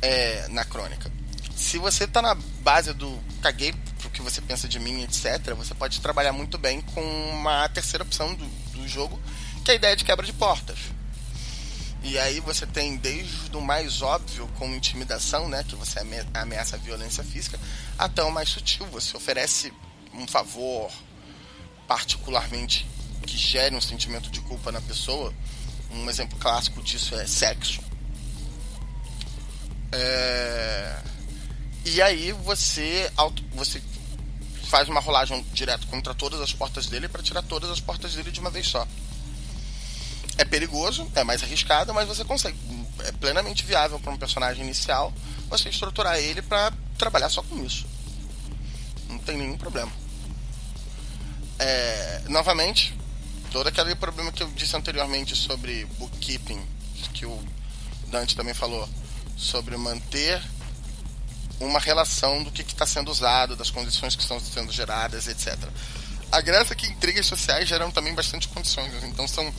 é, na crônica. Se você está na base do caguei pro que você pensa de mim, etc., você pode trabalhar muito bem com uma terceira opção do, do jogo, que é a ideia de quebra de portas. E aí você tem desde o mais óbvio, como intimidação, né, que você ameaça a violência física, até o mais sutil. Você oferece um favor particularmente que gere um sentimento de culpa na pessoa. Um exemplo clássico disso é sexo. É... E aí você, você faz uma rolagem direto contra todas as portas dele para tirar todas as portas dele de uma vez só. É perigoso, é mais arriscado, mas você consegue. É plenamente viável para um personagem inicial você estruturar ele para trabalhar só com isso. Não tem nenhum problema. É, novamente, todo aquele problema que eu disse anteriormente sobre bookkeeping, que o Dante também falou, sobre manter uma relação do que está sendo usado, das condições que estão sendo geradas, etc. A graça é que intrigas sociais geram também bastante condições, então são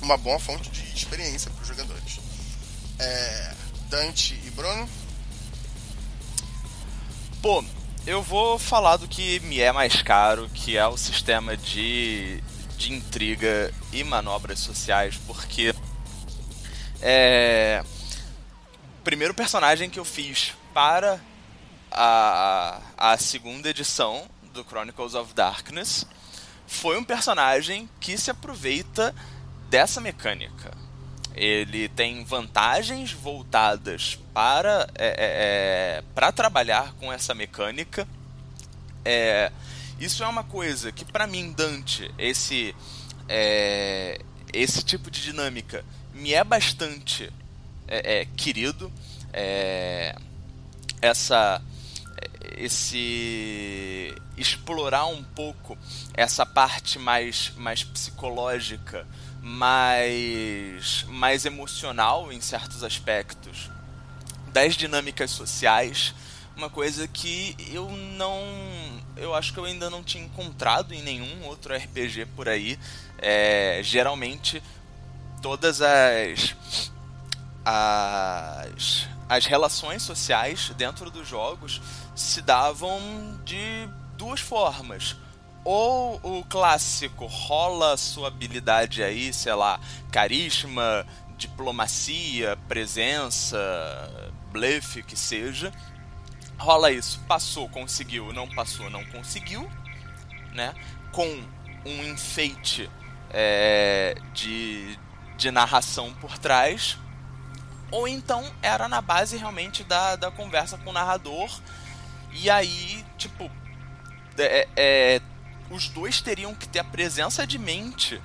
uma boa fonte de experiência para os jogadores. É, Dante e Bruno? Pô, eu vou falar do que me é mais caro, que é o sistema de, de intriga e manobras sociais, porque é primeiro personagem que eu fiz para a, a segunda edição do Chronicles of Darkness foi um personagem que se aproveita dessa mecânica. Ele tem vantagens voltadas para, é, é, é, para trabalhar com essa mecânica. É, isso é uma coisa que, para mim, Dante, esse, é, esse tipo de dinâmica me é bastante é, querido. Essa esse explorar um pouco essa parte mais, mais psicológica mais, mais emocional em certos aspectos das dinâmicas sociais, uma coisa que eu não. Eu acho que eu ainda não tinha encontrado em nenhum outro RPG por aí. É, geralmente, todas as. As as relações sociais dentro dos jogos se davam de duas formas ou o clássico rola sua habilidade aí, sei lá, carisma, diplomacia, presença, blefe, que seja. Rola isso, passou, conseguiu, não passou, não conseguiu, né? Com um enfeite é, de, de narração por trás. Ou então era na base realmente da, da conversa com o narrador. E aí, tipo, é, é os dois teriam que ter a presença de mente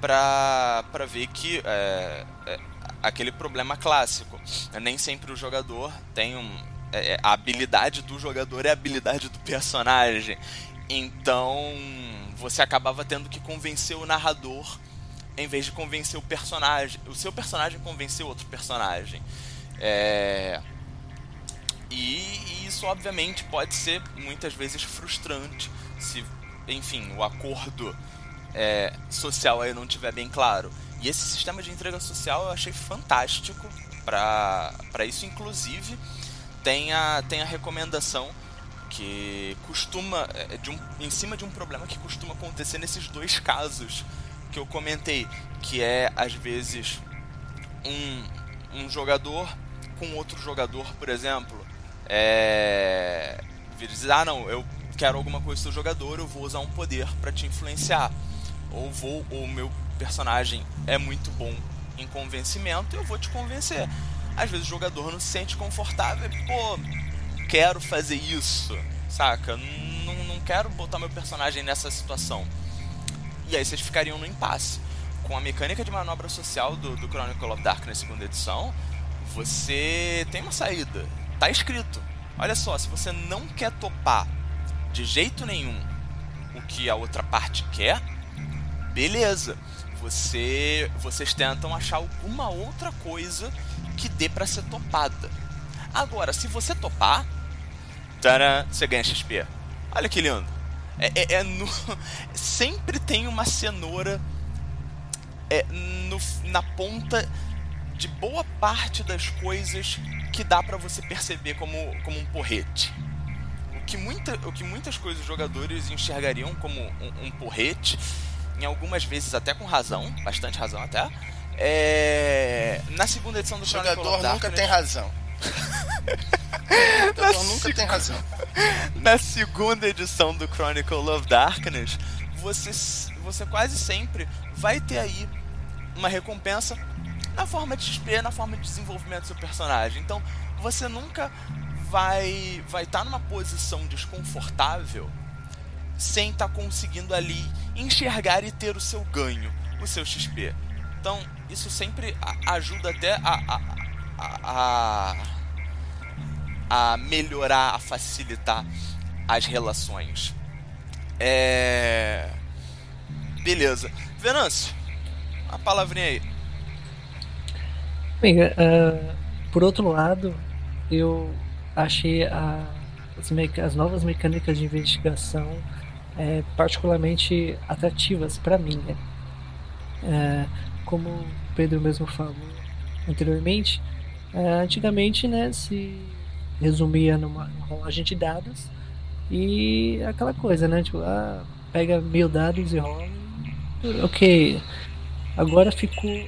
para ver que é, é, aquele problema clássico. Nem sempre o jogador tem um. É, é, a habilidade do jogador é a habilidade do personagem. Então você acabava tendo que convencer o narrador em vez de convencer o personagem. O seu personagem convencer outro personagem. É... E, e isso, obviamente, pode ser muitas vezes frustrante se enfim, o acordo é, social aí não tiver bem claro. E esse sistema de entrega social eu achei fantástico para isso, inclusive tem a, tem a recomendação que costuma é, de um, em cima de um problema que costuma acontecer nesses dois casos que eu comentei, que é às vezes um, um jogador com outro jogador, por exemplo, é, dizer, ah não, eu quero alguma coisa do jogador, eu vou usar um poder para te influenciar. Ou vou, ou meu personagem é muito bom em convencimento, eu vou te convencer. Às vezes o jogador não se sente confortável, pô, quero fazer isso, saca? Não, não quero botar meu personagem nessa situação. E aí vocês ficariam no impasse. Com a mecânica de manobra social do, do Chronicle of Darkness segunda edição, você tem uma saída. Tá escrito. Olha só, se você não quer topar de jeito nenhum o que a outra parte quer, beleza. Você, vocês tentam achar alguma outra coisa que dê para ser topada. Agora, se você topar, taran, você ganha XP. Olha que lindo. É, é, é no, sempre tem uma cenoura é, no, na ponta de boa parte das coisas que dá para você perceber como, como um porrete que, muita, o que muitas coisas os jogadores enxergariam como um, um porrete, em algumas vezes até com razão, bastante razão até. É... Na segunda edição do O jogador nunca tem razão. o jogador nunca tem razão. Na segunda edição do Chronicle of Darkness, você, você quase sempre vai ter aí uma recompensa na forma de XP, na forma de desenvolvimento do seu personagem. Então, você nunca vai vai estar tá numa posição desconfortável sem estar tá conseguindo ali enxergar e ter o seu ganho, o seu XP. Então, isso sempre ajuda até a, a, a, a melhorar, a facilitar as relações. É. Beleza. Venâncio, a palavrinha aí. Bem, uh, por outro lado, eu achei a, as, as, novas mecânicas de investigação é, particularmente atrativas para mim. Né? É, como o Pedro mesmo falou anteriormente, é, antigamente né, se resumia numa, rolagem de dados e aquela coisa, né? Tipo, ah, pega mil dados e rola. Ok. Agora ficou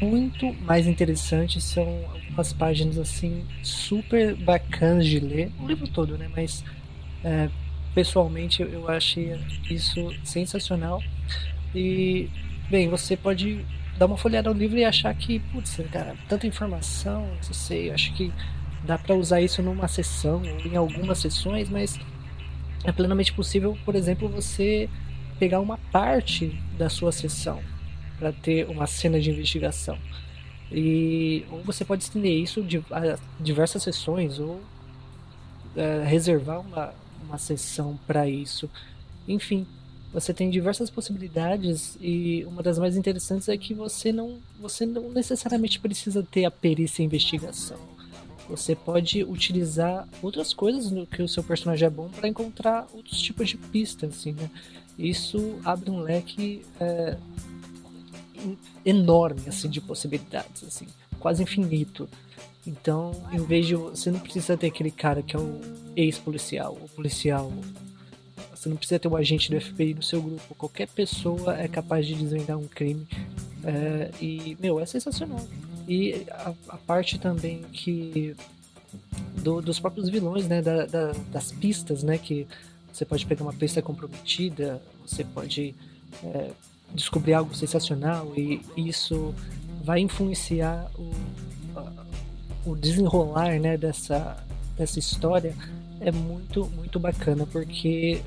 muito mais interessante. São algumas páginas assim super bacanas de ler. O livro todo, né? Mas é, pessoalmente eu achei isso sensacional. E bem, você pode dar uma folhada no livro e achar que, putz, cara, tanta informação, não sei, acho que dá para usar isso numa sessão em algumas sessões, mas é plenamente possível, por exemplo, você pegar uma parte da sua sessão para ter uma cena de investigação. E ou você pode estender isso a diversas sessões ou é, reservar uma, uma sessão para isso. Enfim, você tem diversas possibilidades e uma das mais interessantes é que você não, você não necessariamente precisa ter a perícia investigação você pode utilizar outras coisas no que o seu personagem é bom para encontrar outros tipos de pistas, assim, né? Isso abre um leque é, enorme, assim, de possibilidades, assim, quase infinito. Então, em vez de você não precisa ter aquele cara que é o ex-policial, o policial, você não precisa ter um agente do FBI no seu grupo. Qualquer pessoa é capaz de desvendar um crime. É, e, meu, é sensacional. E a, a parte também que. Do, dos próprios vilões, né? Da, da, das pistas, né? Que você pode pegar uma pista comprometida, você pode é, descobrir algo sensacional e isso vai influenciar o, o desenrolar né, dessa, dessa história é muito, muito bacana, porque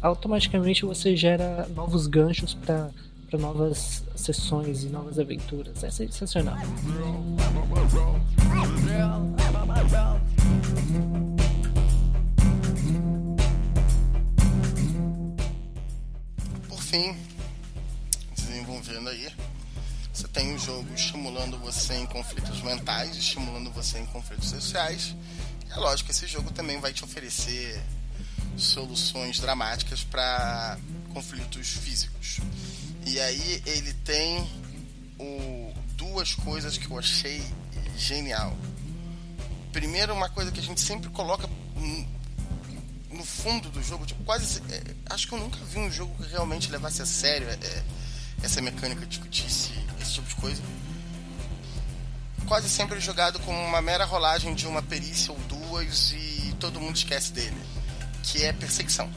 automaticamente você gera novos ganchos para novas sessões e novas aventuras. É sensacional. Por fim, desenvolvendo aí, você tem um jogo estimulando você em conflitos mentais, estimulando você em conflitos sociais. É lógico esse jogo também vai te oferecer soluções dramáticas para conflitos físicos. E aí ele tem o, duas coisas que eu achei genial. Primeiro, uma coisa que a gente sempre coloca no fundo do jogo, tipo, quase. É, acho que eu nunca vi um jogo que realmente levasse a sério é, essa mecânica, discutisse esse tipo de coisa. Quase sempre jogado com uma mera rolagem de uma perícia ou duas e todo mundo esquece dele. Que é perseguição.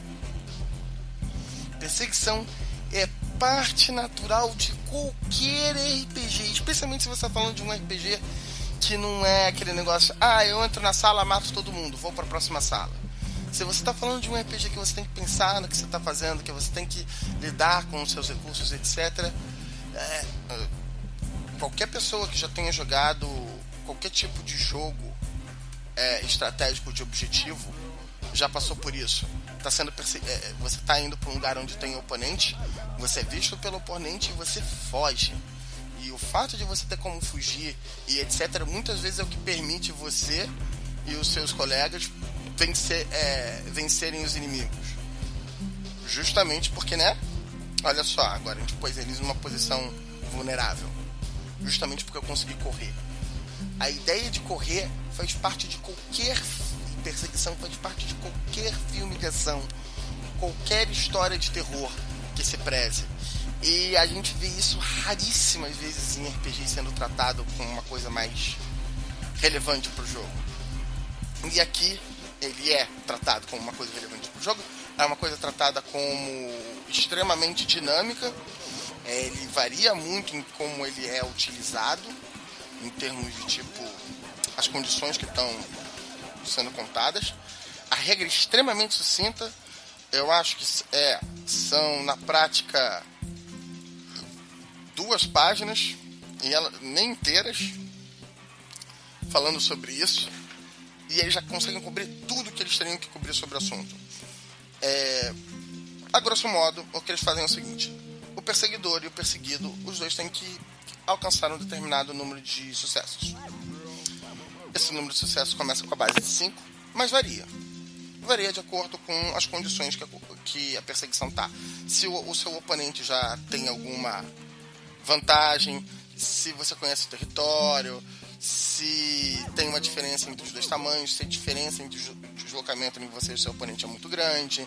Perseguição é parte natural de qualquer RPG, especialmente se você está falando de um RPG que não é aquele negócio, ah, eu entro na sala, mato todo mundo, vou para a próxima sala. Se você está falando de um RPG que você tem que pensar no que você está fazendo, que você tem que lidar com os seus recursos, etc. É, qualquer pessoa que já tenha jogado qualquer tipo de jogo é, estratégico de objetivo já passou por isso tá sendo é, você tá indo para um lugar onde tem oponente, você é visto pelo oponente e você foge. E o fato de você ter como fugir e etc, muitas vezes é o que permite você e os seus colegas vencer, é, vencerem os inimigos. Justamente porque, né? Olha só, agora a gente pôs eles numa posição vulnerável. Justamente porque eu consegui correr. A ideia de correr faz parte de qualquer perseguição faz parte de qualquer filme de ação, qualquer história de terror que se preze. E a gente vê isso raríssimas vezes em RPG sendo tratado como uma coisa mais relevante para o jogo. E aqui ele é tratado como uma coisa relevante para o jogo, é uma coisa tratada como extremamente dinâmica, é, ele varia muito em como ele é utilizado, em termos de tipo as condições que estão sendo contadas. A regra é extremamente sucinta. Eu acho que é, são, na prática, duas páginas, e ela, nem inteiras, falando sobre isso. E eles já conseguem cobrir tudo que eles teriam que cobrir sobre o assunto. É, a grosso modo, o que eles fazem é o seguinte: o perseguidor e o perseguido, os dois têm que alcançar um determinado número de sucessos. Esse número de sucessos começa com a base de 5, mas varia. Varia de acordo com as condições que a, que a perseguição está. Se o, o seu oponente já tem alguma vantagem, se você conhece o território, se tem uma diferença entre os dois tamanhos, se a diferença entre o deslocamento entre você e o seu oponente é muito grande,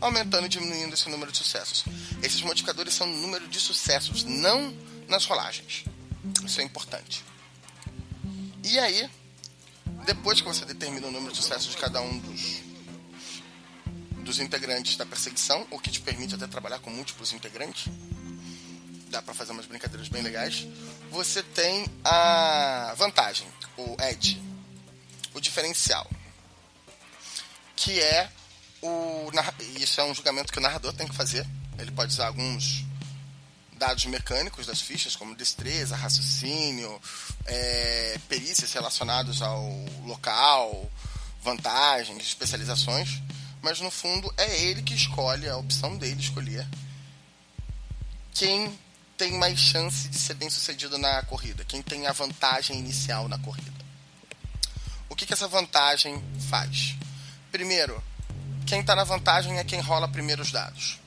aumentando e diminuindo esse número de sucessos. Esses modificadores são o número de sucessos, não nas rolagens. Isso é importante. E aí, depois que você determina o número de sucessos de cada um dos, dos integrantes da perseguição, o que te permite até trabalhar com múltiplos integrantes, dá para fazer umas brincadeiras bem legais. Você tem a vantagem, o edge, o diferencial, que é o isso é um julgamento que o narrador tem que fazer. Ele pode usar alguns dados mecânicos das fichas, como destreza, raciocínio, é, perícias relacionados ao local, vantagens, especializações, mas no fundo é ele que escolhe, a opção dele escolher quem tem mais chance de ser bem sucedido na corrida, quem tem a vantagem inicial na corrida. O que, que essa vantagem faz? Primeiro, quem está na vantagem é quem rola primeiro os dados.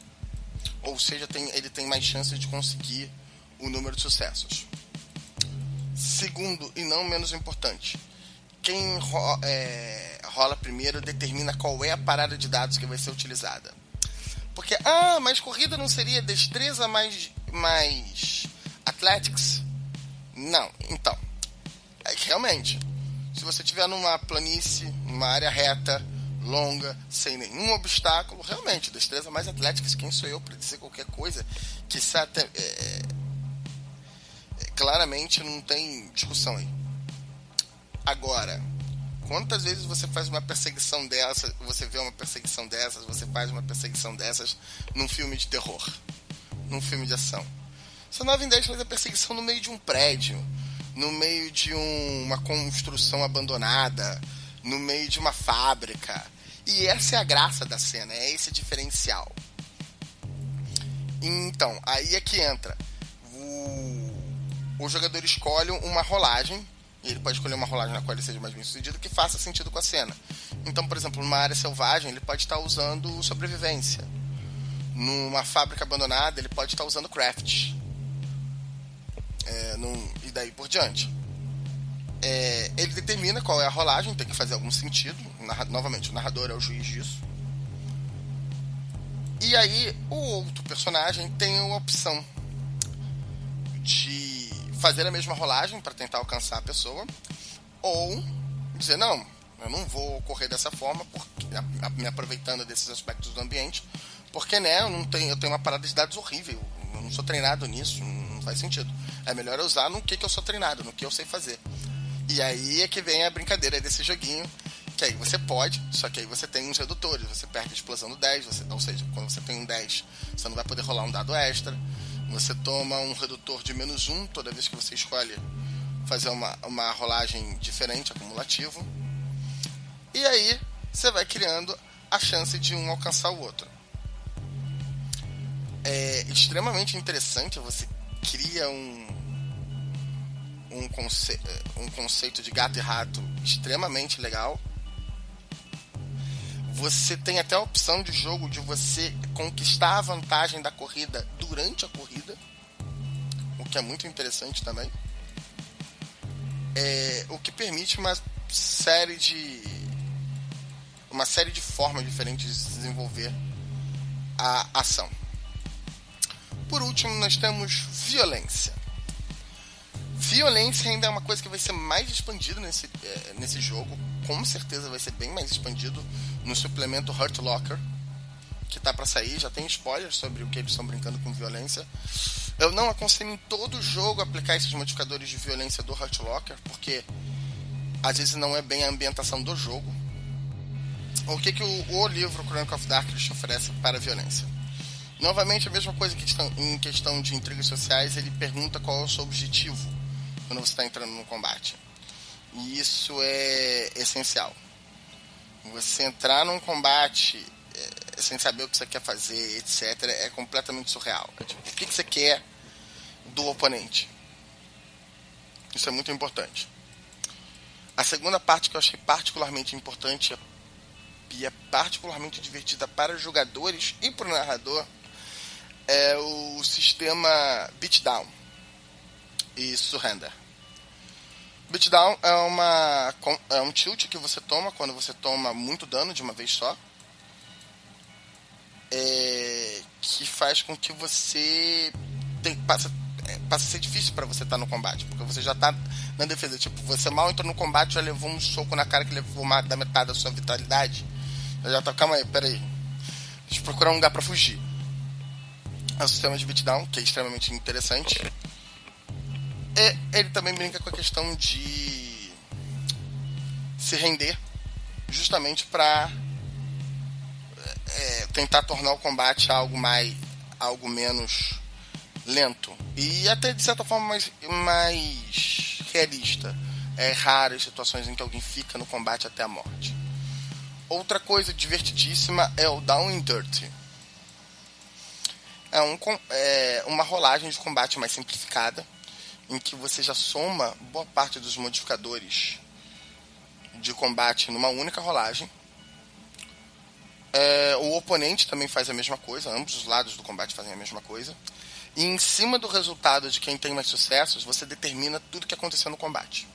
Ou seja, tem, ele tem mais chances de conseguir o número de sucessos. Segundo, e não menos importante, quem ro é, rola primeiro determina qual é a parada de dados que vai ser utilizada. Porque, ah, mas corrida não seria destreza mais, mais athletics? Não, então. É, realmente, se você estiver numa planície, numa área reta, longa, sem nenhum obstáculo. Realmente, destreza mais atlética, quem sou eu para dizer qualquer coisa que até, é, é, claramente não tem discussão aí. Agora, quantas vezes você faz uma perseguição dessa, você vê uma perseguição dessas, você faz uma perseguição dessas num filme de terror, num filme de ação? São 9 em 10 faz a perseguição no meio de um prédio, no meio de um, uma construção abandonada, no meio de uma fábrica, e essa é a graça da cena, é esse diferencial. Então, aí é que entra. O, o jogador escolhe uma rolagem, e ele pode escolher uma rolagem na qual ele seja mais bem sucedido, que faça sentido com a cena. Então, por exemplo, numa área selvagem, ele pode estar usando sobrevivência. Numa fábrica abandonada, ele pode estar usando craft. É, num, e daí por diante é, ele determina qual é a rolagem, tem que fazer algum sentido. Narra, novamente, o narrador é o juiz disso. E aí, o outro personagem tem a opção de fazer a mesma rolagem para tentar alcançar a pessoa, ou dizer: não, eu não vou correr dessa forma, porque, me aproveitando desses aspectos do ambiente, porque né, eu, não tenho, eu tenho uma parada de dados horrível, eu não sou treinado nisso, não faz sentido. É melhor eu usar no que, que eu sou treinado, no que eu sei fazer. E aí é que vem a brincadeira desse joguinho, que aí você pode, só que aí você tem uns redutores, você perde a explosão do 10, você, ou seja, quando você tem um 10, você não vai poder rolar um dado extra, você toma um redutor de menos 1 toda vez que você escolhe fazer uma, uma rolagem diferente, acumulativo. E aí você vai criando a chance de um alcançar o outro. É extremamente interessante, você cria um, um, conce um conceito de gato e rato extremamente legal. Você tem até a opção de jogo de você conquistar a vantagem da corrida durante a corrida, o que é muito interessante também. É, o que permite uma série de uma série de formas diferentes de desenvolver a ação. Por último, nós temos violência. Violência ainda é uma coisa que vai ser mais expandida nesse, é, nesse jogo. Com certeza vai ser bem mais expandido no suplemento Hurt Locker, que tá para sair. Já tem spoilers sobre o que eles estão brincando com violência. Eu não aconselho em todo jogo aplicar esses modificadores de violência do Hurt Locker, porque às vezes não é bem a ambientação do jogo. O que, que o, o livro Chronicle of Darkness oferece para a violência? Novamente, a mesma coisa que em questão de intrigas sociais, ele pergunta qual é o seu objetivo quando você está entrando no combate. E isso é essencial. Você entrar num combate é, sem saber o que você quer fazer, etc., é completamente surreal. É tipo, o que, que você quer do oponente? Isso é muito importante. A segunda parte que eu achei particularmente importante e é particularmente divertida para jogadores e para o narrador é o sistema beatdown e surrender. Beatdown é, uma, é um tilt que você toma quando você toma muito dano de uma vez só. É, que faz com que você tem, passa, é, passa a ser difícil para você estar tá no combate, porque você já está na defesa. Tipo, você mal entrou no combate, já levou um soco na cara que levou uma, da metade da sua vitalidade. Já tá, calma aí, peraí. Deixa eu procurar um lugar para fugir. É o sistema de beatdown, que é extremamente interessante. E ele também brinca com a questão de se render, justamente para é, tentar tornar o combate algo mais algo menos lento e até de certa forma mais, mais realista. É raras situações em que alguém fica no combate até a morte. Outra coisa divertidíssima é o Down and Dirty. É, um, é uma rolagem de combate mais simplificada, em que você já soma boa parte dos modificadores de combate numa única rolagem. É, o oponente também faz a mesma coisa, ambos os lados do combate fazem a mesma coisa. E em cima do resultado de quem tem mais sucessos, você determina tudo que aconteceu no combate.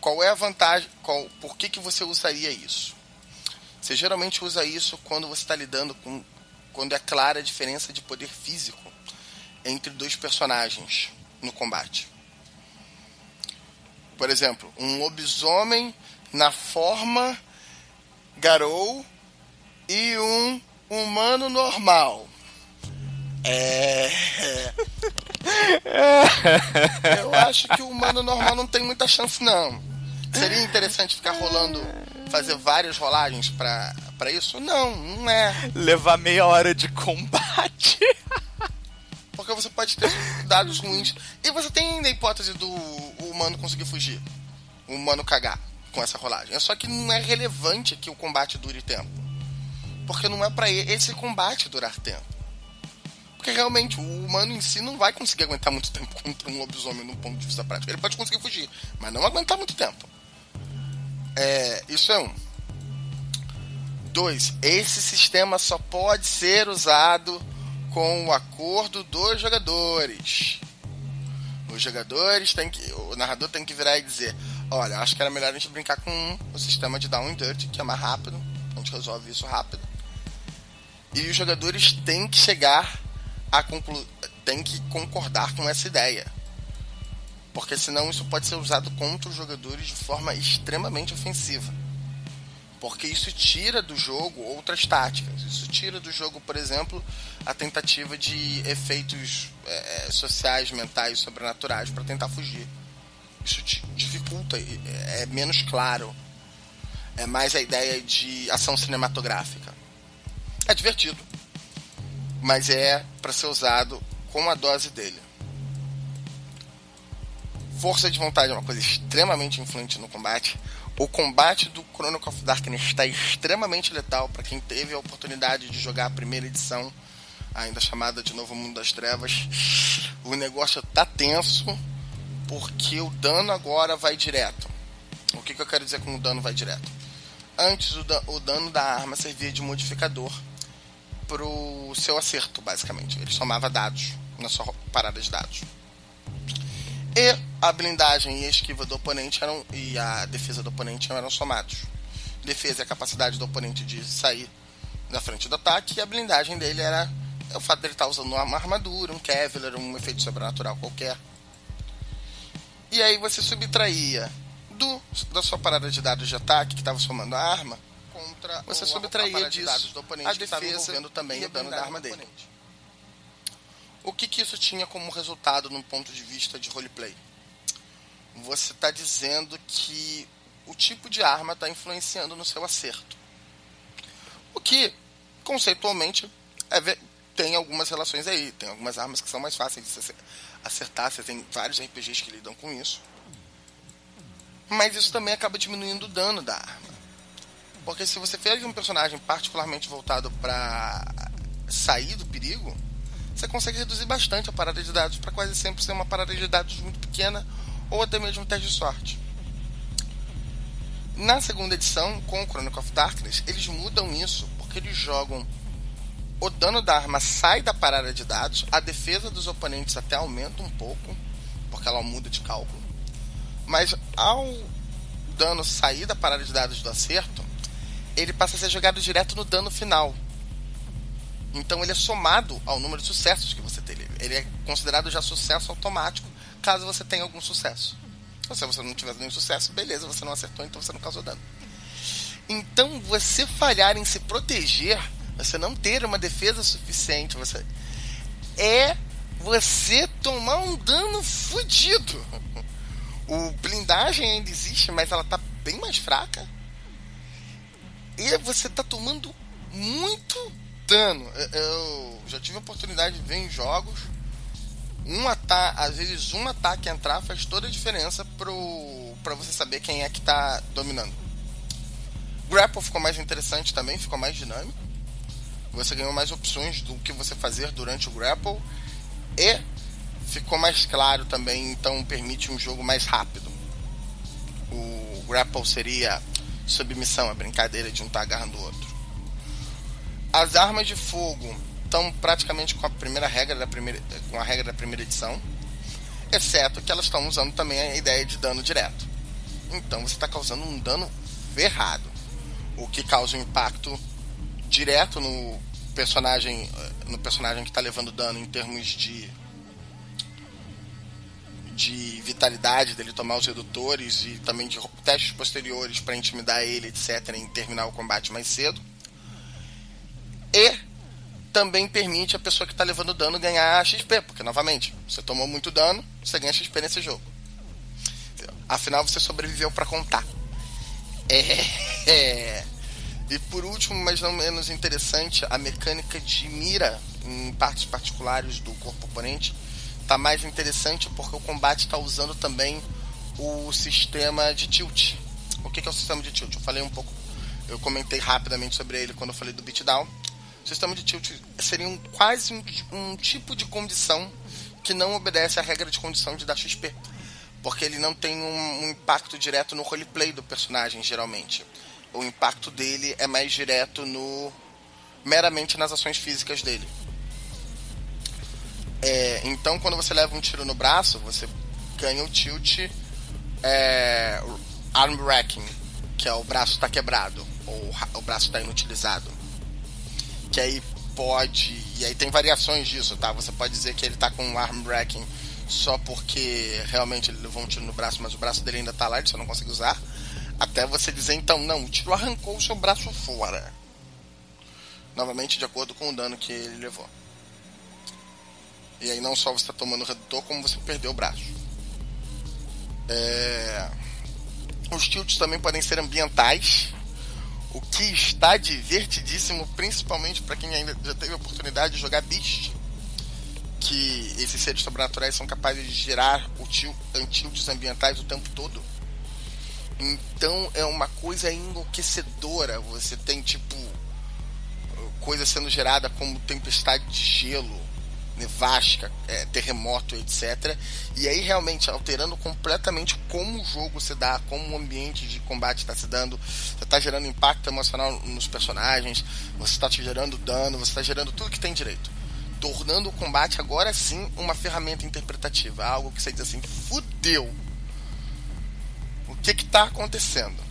Qual é a vantagem? Qual, por que, que você usaria isso? Você geralmente usa isso quando você está lidando com. quando é clara a diferença de poder físico entre dois personagens no combate. Por exemplo, um lobisomem na forma Garou e um humano normal. É. Eu acho que o humano normal não tem muita chance, não. Seria interessante ficar rolando, fazer várias rolagens pra, pra isso? Não, não é. Levar meia hora de combate. Porque você pode ter dados ruins. E você tem ainda a hipótese do humano conseguir fugir. O humano cagar com essa rolagem. É só que não é relevante que o combate dure tempo. Porque não é para esse combate durar tempo. Porque realmente o humano em si não vai conseguir aguentar muito tempo contra um lobisomem no ponto de vista prático. Ele pode conseguir fugir, mas não aguentar muito tempo. É, isso é um. Dois, esse sistema só pode ser usado com o acordo dos jogadores. Os jogadores têm que. O narrador tem que virar e dizer: Olha, acho que era melhor a gente brincar com o sistema de down and dirt, que é mais rápido. A gente resolve isso rápido. E os jogadores têm que chegar a conclu... têm que concordar com essa ideia. Porque senão isso pode ser usado contra os jogadores de forma extremamente ofensiva. Porque isso tira do jogo outras táticas. Isso tira do jogo, por exemplo, a tentativa de efeitos é, sociais, mentais, sobrenaturais para tentar fugir. Isso dificulta, é menos claro. É mais a ideia de ação cinematográfica. É divertido, mas é para ser usado com a dose dele força de vontade é uma coisa extremamente influente no combate. O combate do Chronicle of Darkness está extremamente letal para quem teve a oportunidade de jogar a primeira edição, ainda chamada de Novo Mundo das Trevas. O negócio tá tenso porque o dano agora vai direto. O que, que eu quero dizer com o dano vai direto? Antes o, da o dano da arma servia de modificador pro seu acerto, basicamente. Ele somava dados na sua parada de dados. E a blindagem e a esquiva do oponente eram, e a defesa do oponente eram somados. Defesa é a capacidade do oponente de sair na frente do ataque, e a blindagem dele era o fato dele estar usando uma armadura, um Kevlar, um efeito sobrenatural qualquer. E aí você subtraía do, da sua parada de dados de ataque, que estava somando a arma, contra você subtraía disso de do oponente, a defesa também o dano da arma dele. Oponente. O que, que isso tinha como resultado no ponto de vista de roleplay? você está dizendo que o tipo de arma está influenciando no seu acerto. O que, conceitualmente, é, tem algumas relações aí. Tem algumas armas que são mais fáceis de acertar. Você tem vários RPGs que lidam com isso. Mas isso também acaba diminuindo o dano da arma. Porque se você fez um personagem particularmente voltado para sair do perigo, você consegue reduzir bastante a parada de dados para quase sempre ser uma parada de dados muito pequena ou até mesmo um teste de sorte. Na segunda edição, com o Chronicle of Darkness, eles mudam isso porque eles jogam o dano da arma sai da parada de dados, a defesa dos oponentes até aumenta um pouco, porque ela muda de cálculo. Mas ao dano sair da parada de dados do acerto, ele passa a ser jogado direto no dano final. Então ele é somado ao número de sucessos que você teve. Ele é considerado já sucesso automático, caso você tenha algum sucesso. Então, se você não tiver nenhum sucesso, beleza, você não acertou, então você não causou dano. Então, você falhar em se proteger, você não ter uma defesa suficiente, você é você tomar um dano fodido. O blindagem ainda existe, mas ela tá bem mais fraca. E você tá tomando muito dano. Eu já tive a oportunidade de ver em jogos. Um ataque, às vezes um ataque entrar faz toda a diferença pro, pra você saber quem é que tá dominando. Grapple ficou mais interessante também, ficou mais dinâmico. Você ganhou mais opções do que você fazer durante o grapple. E ficou mais claro também, então permite um jogo mais rápido. O grapple seria submissão, a brincadeira de um estar tá agarrando o outro. As armas de fogo estão praticamente com a primeira regra da primeira, com a regra da primeira edição, exceto que elas estão usando também a ideia de dano direto. Então você está causando um dano ferrado, o que causa um impacto direto no personagem, no personagem que está levando dano em termos de de vitalidade dele tomar os redutores e também de testes posteriores para intimidar ele, etc, em terminar o combate mais cedo. E também permite a pessoa que está levando dano ganhar XP, porque novamente, você tomou muito dano, você ganha XP nesse jogo. Afinal, você sobreviveu para contar. É, é. E por último, mas não menos interessante, a mecânica de mira em partes particulares do corpo oponente está mais interessante porque o combate está usando também o sistema de tilt. O que é o sistema de tilt? Eu falei um pouco, eu comentei rapidamente sobre ele quando eu falei do beatdown. O sistema de tilt seria um, quase um, um tipo de condição que não obedece à regra de condição de dar XP. Porque ele não tem um, um impacto direto no roleplay do personagem, geralmente. O impacto dele é mais direto no. meramente nas ações físicas dele. É, então, quando você leva um tiro no braço, você ganha o tilt é, arm wrecking, que é o braço está quebrado, ou o braço está inutilizado que aí pode. E aí tem variações disso, tá? Você pode dizer que ele tá com um arm wrecking só porque realmente ele levou um tiro no braço, mas o braço dele ainda tá lá, ele só não consegue usar. Até você dizer então, não, o tiro arrancou o seu braço fora. Novamente de acordo com o dano que ele levou. E aí não só você está tomando redutor, como você perdeu o braço. É... Os tilts também podem ser ambientais o que está divertidíssimo, principalmente para quem ainda já teve a oportunidade de jogar Beast, que esses seres sobrenaturais são capazes de gerar antídotos ambientais o tempo todo. Então é uma coisa enlouquecedora. Você tem tipo coisa sendo gerada como tempestade de gelo, nevasca, é, terremoto, etc. E aí realmente alterando completamente como o jogo se dá, como o ambiente de combate está se dando. Você está gerando impacto emocional nos personagens, você está gerando dano, você está gerando tudo que tem direito. Tornando o combate agora sim uma ferramenta interpretativa, algo que você diz assim, fudeu. O que está acontecendo?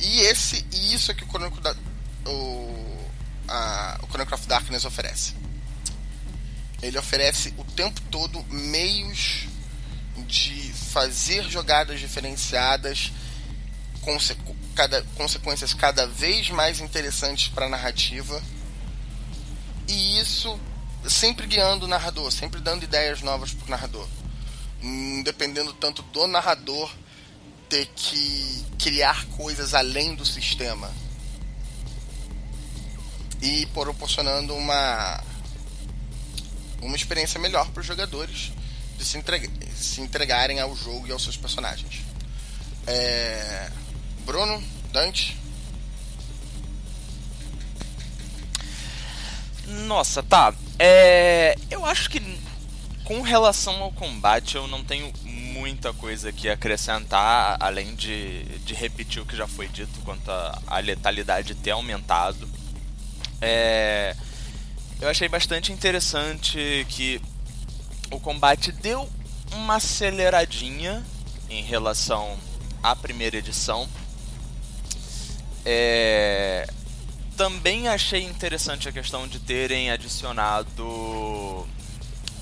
E esse e isso é que o Chronicle da, o a, o Chronicle of Darkness oferece. Ele oferece o tempo todo meios de fazer jogadas diferenciadas, consequ cada, consequências cada vez mais interessantes para a narrativa, e isso sempre guiando o narrador, sempre dando ideias novas para o narrador. hum, dependendo tanto do narrador ter que criar coisas além do sistema e proporcionando uma uma experiência melhor para os jogadores de se, se entregarem ao jogo e aos seus personagens. É... Bruno, Dante. Nossa, tá. É... Eu acho que com relação ao combate eu não tenho muita coisa a acrescentar, além de, de repetir o que já foi dito quanto a, letalidade ter aumentado. É, eu achei bastante interessante que o combate deu uma aceleradinha em relação à primeira edição. É, também achei interessante a questão de terem adicionado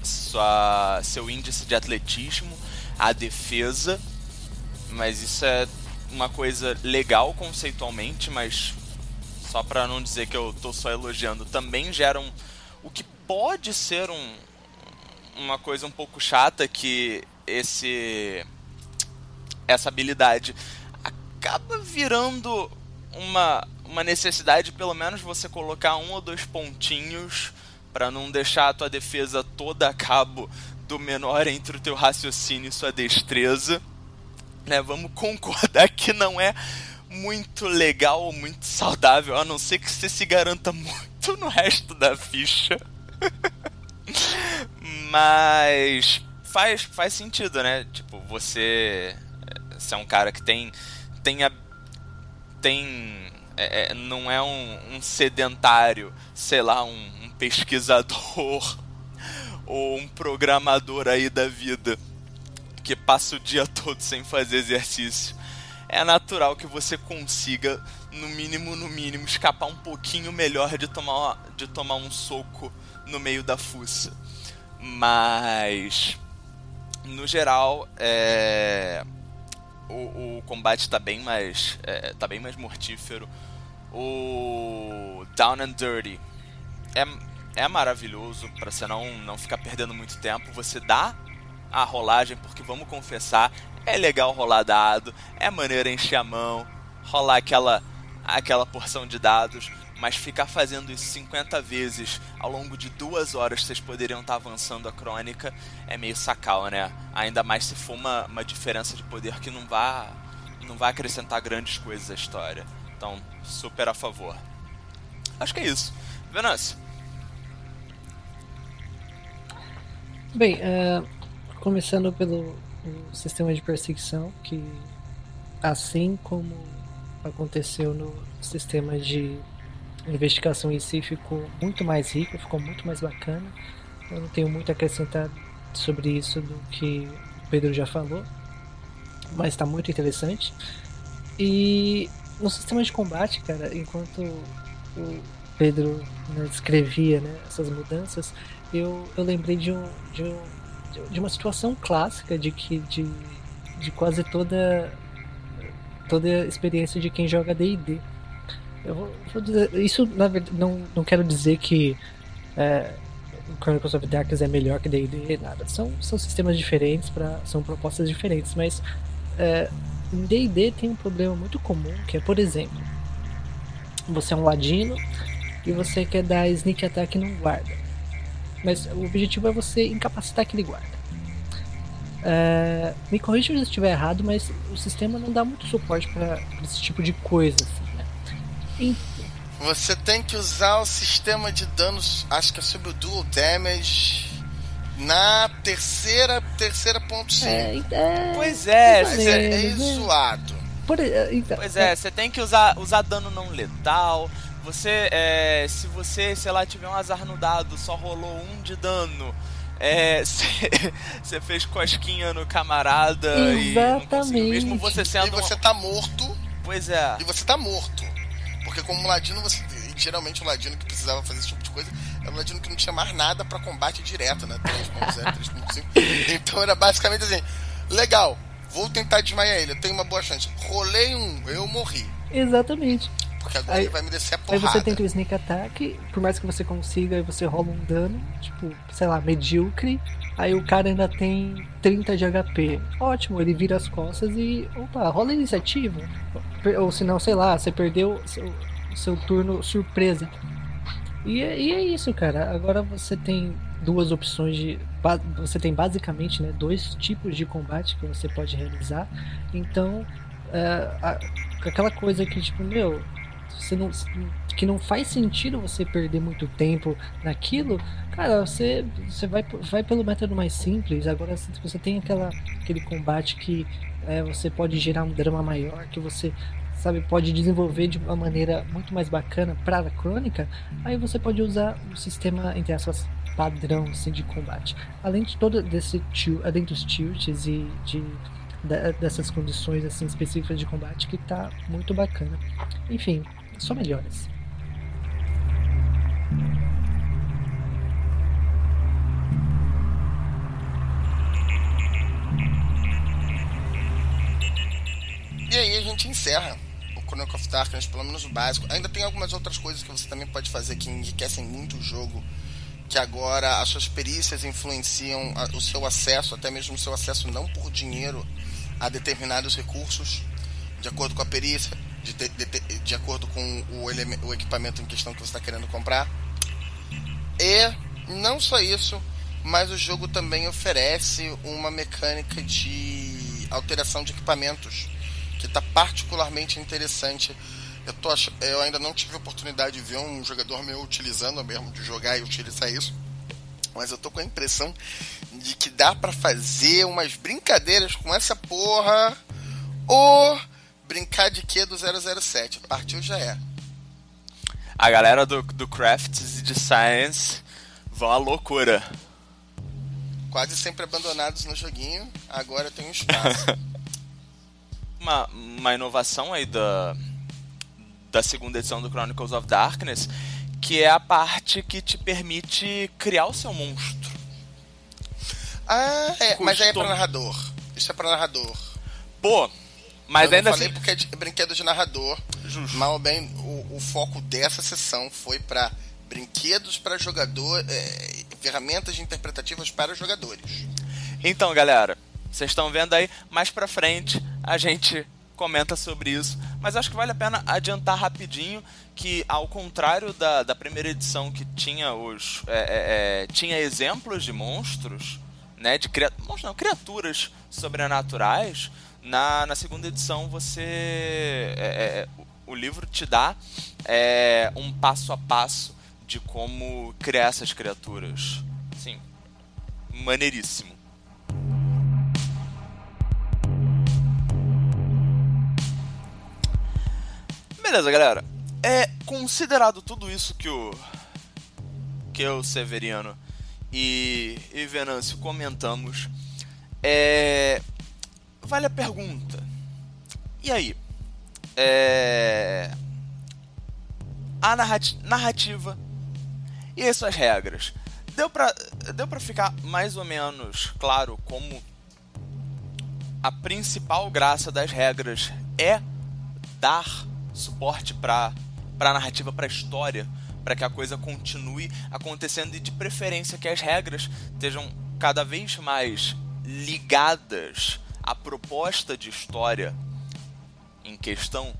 sua, seu índice de atletismo à defesa, mas isso é uma coisa legal conceitualmente, mas só para não dizer que eu tô só elogiando, também geram o que pode ser um, uma coisa um pouco chata que esse essa habilidade acaba virando uma, uma necessidade pelo menos você colocar um ou dois pontinhos para não deixar a tua defesa toda a cabo do menor entre o teu raciocínio e sua destreza. Né, vamos concordar que não é muito legal ou muito saudável, a não ser que você se garanta muito no resto da ficha. Mas faz, faz sentido, né? Tipo, você, você é um cara que tem. tem, a, tem é, é, não é um, um, sedentário, sei lá, um, um pesquisador ou um programador aí da vida que passa o dia todo sem fazer exercício é natural que você consiga, no mínimo, no mínimo, escapar um pouquinho melhor de tomar, de tomar um soco no meio da fuça. Mas, no geral, é, o, o, combate está bem mais, é, tá bem mais mortífero. O Down and Dirty é, é maravilhoso para você não, não ficar perdendo muito tempo. Você dá a rolagem, porque vamos confessar, é legal rolar dado, é maneiro encher a mão, rolar aquela, aquela porção de dados, mas ficar fazendo isso 50 vezes ao longo de duas horas vocês poderiam estar avançando a crônica é meio sacal, né? Ainda mais se for uma, uma diferença de poder que não vá, não vai acrescentar grandes coisas à história. Então, super a favor. Acho que é isso. Venâncio. Bem, uh, começando pelo um sistema de perseguição que, assim como aconteceu no sistema de investigação em si, ficou muito mais rico, ficou muito mais bacana. Eu não tenho muito a acrescentar sobre isso do que o Pedro já falou, mas está muito interessante. E no sistema de combate, cara, enquanto o Pedro né, descrevia né, essas mudanças, eu, eu lembrei de um, de um de uma situação clássica de que de, de quase toda toda experiência de quem joga D&D. Eu vou, vou dizer, isso na verdade não, não quero dizer que é, Chronicles of Darkness é melhor que D&D, nada. São, são sistemas diferentes, pra, são propostas diferentes, mas é, em D&D tem um problema muito comum, que é, por exemplo, você é um ladino e você quer dar sneak attack num guarda. Mas o objetivo é você incapacitar aquele guarda. É, me corrija se eu estiver errado, mas o sistema não dá muito suporte para esse tipo de coisa. Assim, né? e... Você tem que usar o sistema de danos, acho que é sobre o dual damage na terceira terceira ponto é, é, pois é, mas é, é, é zoado. Por, então, pois é, você tem que usar, usar dano não letal, você, é, se você, sei lá, tiver um azar no dado, só rolou um de dano, você é, fez cosquinha no camarada Exatamente. e mesmo você sendo... E você tá morto. Pois é. E você tá morto. Porque como ladino, você geralmente o ladino que precisava fazer esse tipo de coisa era o ladino que não tinha mais nada para combate direto, né? 3.0, 3.5. Então era basicamente assim: legal, vou tentar desmaiar ele, eu tenho uma boa chance. Rolei um, eu morri. Exatamente Porque agora Aí- ele vai me descer a porrada. Aí você tenta o sneak attack, por mais que você consiga, aí você rola um dano, tipo, sei lá, medíocre. Aí o cara ainda tem 30 de HP. Ótimo, ele vira as costas e. Opa, rola iniciativa. Ou se não, sei lá, você perdeu seu, seu turno surpresa. E é, e é isso, cara. Agora você tem duas opções de. Você tem basicamente né, dois tipos de combate que você pode realizar. Então, é, aquela coisa que, tipo, meu, você não, que não faz sentido você perder muito tempo naquilo, cara, você, você vai, vai pelo método mais simples. Agora se você tem aquela, aquele combate que é, você pode gerar um drama maior, que você sabe pode desenvolver de uma maneira muito mais bacana para a crônica, aí você pode usar um sistema entre aspas padrão assim, de combate. Além de todo desse além dos tilts e de dessas condições assim específicas de combate que tá muito bacana. Enfim, só melhores. E aí a gente encerra o Chronicle of Darkness, pelo menos o básico. Ainda tem algumas outras coisas que você também pode fazer que enriquecem muito o jogo. Que agora as suas perícias influenciam o seu acesso, até mesmo o seu acesso não por dinheiro, a determinados recursos, de acordo com a perícia, de, de, de acordo com o, o equipamento em questão que você está querendo comprar. E não só isso, mas o jogo também oferece uma mecânica de alteração de equipamentos que está particularmente interessante. Eu, tô eu ainda não tive a oportunidade de ver um jogador meu utilizando mesmo, de jogar e utilizar isso. Mas eu tô com a impressão de que dá pra fazer umas brincadeiras com essa porra. Ou brincar de quê do 007? Partiu já é. A galera do, do Crafts e de Science vão à loucura. Quase sempre abandonados no joguinho, agora tem um espaço. Uma, uma inovação aí da, da segunda edição do Chronicles of Darkness, que é a parte que te permite criar o seu monstro. ah, é, mas aí é pra Custom- narrador. Isso é pra narrador. Pô, mas eu ainda não falei assim. porque é de brinquedo de narrador. Justo. Mal ou bem, o, o foco dessa sessão foi pra brinquedos para jogador, é, ferramentas interpretativas para jogadores. Então, galera, vocês estão vendo aí, mais pra frente a gente comenta sobre isso. Mas acho que vale a pena adiantar rapidinho que, ao contrário da, da primeira edição que tinha os. é, é, é, tinha exemplos de monstros, né? De monstros não, criaturas sobrenaturais. Na, na segunda edição você. é, é, o- o livro te dá é, um passo a passo de como criar essas criaturas. Sim. Maneiríssimo. Beleza, galera. É considerado tudo isso que o que eu, Severiano e, e Venâncio comentamos, é vale a pergunta. E aí? É a narrati- narrativa e as suas regras. Deu pra, deu pra ficar mais ou menos claro como a principal graça das regras é dar suporte para a narrativa, para a história, para que a coisa continue acontecendo e de preferência que as regras estejam cada vez mais ligadas à proposta de história em questão.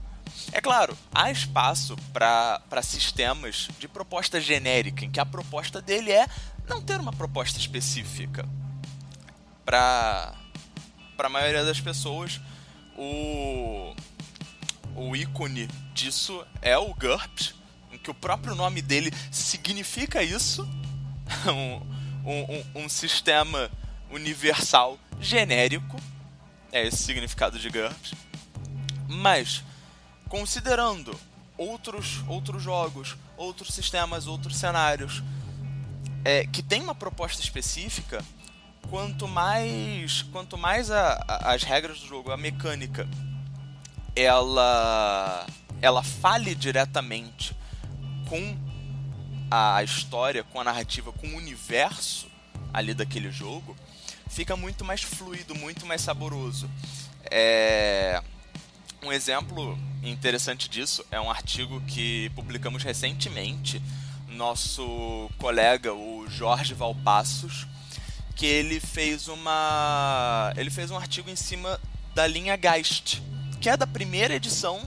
É claro, há espaço para sistemas de proposta genérica, em que a proposta dele é não ter uma proposta específica. Para a maioria das pessoas, o, o ícone disso é o GURPS, em que o próprio nome dele significa isso, um, um, um sistema universal genérico, é esse o significado de GURPS. Mas, considerando outros, outros jogos, outros sistemas, outros cenários, é, que tem uma proposta específica, quanto mais, quanto mais a, a, as regras do jogo, a mecânica, ela, ela fale diretamente com a história, com a narrativa, com o universo ali daquele jogo, fica muito mais fluido, muito mais saboroso. É... Um exemplo interessante disso é um artigo que publicamos recentemente. Nosso colega, o Jorge Valpassos, que ele fez uma. Ele fez um artigo em cima da linha Geist, que é da primeira edição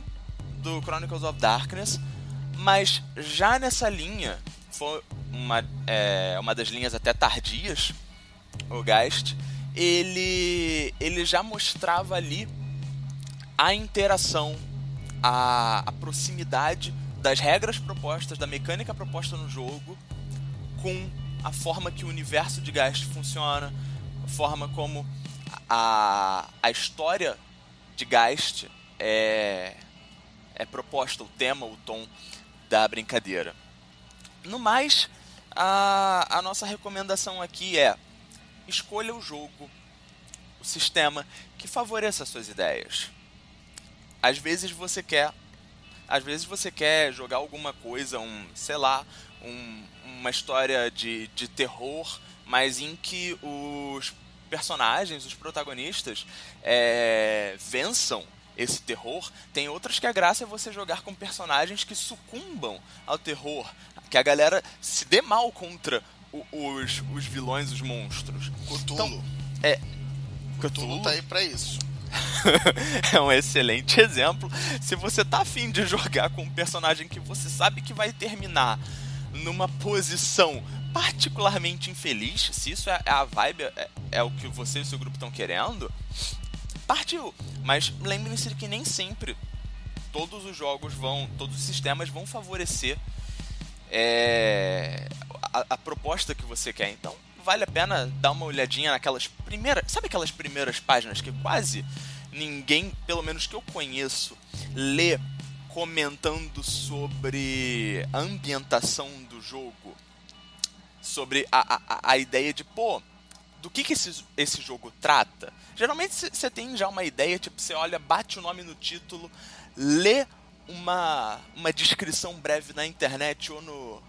do Chronicles of Darkness, mas já nessa linha, foi uma, é, uma das linhas até tardias, o Geist, ele, ele já mostrava ali a interação, a, a proximidade das regras propostas, da mecânica proposta no jogo, com a forma que o universo de Geist funciona, a forma como a, a história de Geist é, é proposta, o tema, o tom da brincadeira. No mais, a, a nossa recomendação aqui é escolha o jogo, o sistema que favoreça as suas ideias. Às vezes você quer, às vezes você quer jogar alguma coisa, um, sei lá, um, uma história de, de terror, mas em que os personagens, os protagonistas, é, vençam esse terror. Tem outras que a graça é você jogar com personagens que sucumbam ao terror, que a galera se dê mal contra os, os vilões, os monstros. Cthulhu. Então, é. Cthulhu tá aí pra isso. é um excelente exemplo. Se você tá afim de jogar com um personagem que você sabe que vai terminar numa posição particularmente infeliz, se isso é a vibe, é, é o que você e o seu grupo estão querendo, partiu. Mas lembrem-se que nem sempre todos os jogos vão, todos os sistemas vão favorecer é, a, proposta que você quer. Então, vale a pena dar uma olhadinha naquelas primeiras, sabe aquelas primeiras páginas que quase ninguém, pelo menos que eu conheço, lê comentando sobre a ambientação do jogo sobre a, a, a ideia de, pô, do que, que esse, esse jogo trata. Geralmente você tem já uma ideia, tipo, você olha, bate o nome no título, lê uma, uma descrição breve na internet ou no,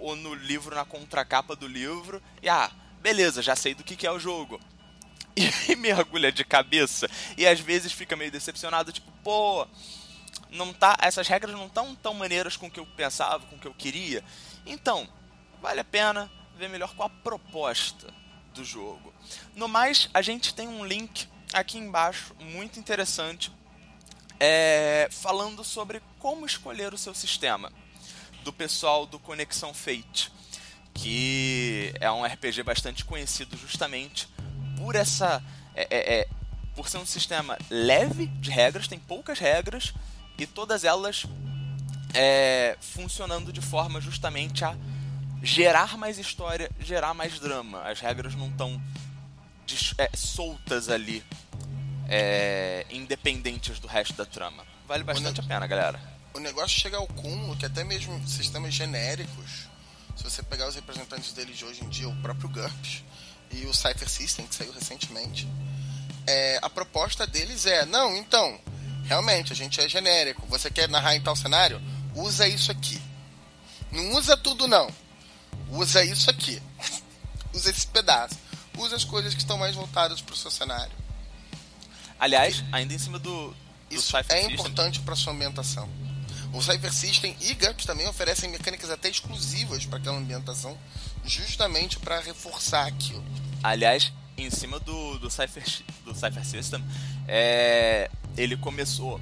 ou, no livro, na contracapa do livro, e ah, beleza, já sei do que, que é o jogo. E mergulha de cabeça e às vezes fica meio decepcionado, tipo, pô, não tá, essas regras não estão tão maneiras com o que eu pensava, com o que eu queria. Então, vale a pena ver melhor qual a proposta do jogo. No mais, a gente tem um link aqui embaixo muito interessante é, falando sobre como escolher o seu sistema do pessoal do Conexão Fate, que é um RPG bastante conhecido justamente por essa é, é, é, por ser um sistema leve de regras, tem poucas regras e todas elas é, funcionando de forma justamente a gerar mais história, gerar mais drama. As regras não estão é, soltas ali, é, independentes do resto da trama. Vale bastante a pena, galera. O negócio chega ao cúmulo que até mesmo sistemas genéricos, se você pegar os representantes deles de hoje em dia, o próprio GURPS e o Cypher System, que saiu recentemente, é, a proposta deles é: não, então, realmente, a gente é genérico. Você quer narrar em tal cenário? Usa isso aqui. Não usa tudo, não usa isso aqui. usa esse pedaço. Usa as coisas que estão mais voltadas para o seu cenário. Aliás, ainda em cima do, do isso é System. importante para sua ambientação. O Cypher System e GURPS também oferecem mecânicas até exclusivas para aquela ambientação, justamente para reforçar aquilo. Aliás, em cima do, do, Cypher, do Cypher System, é, ele começou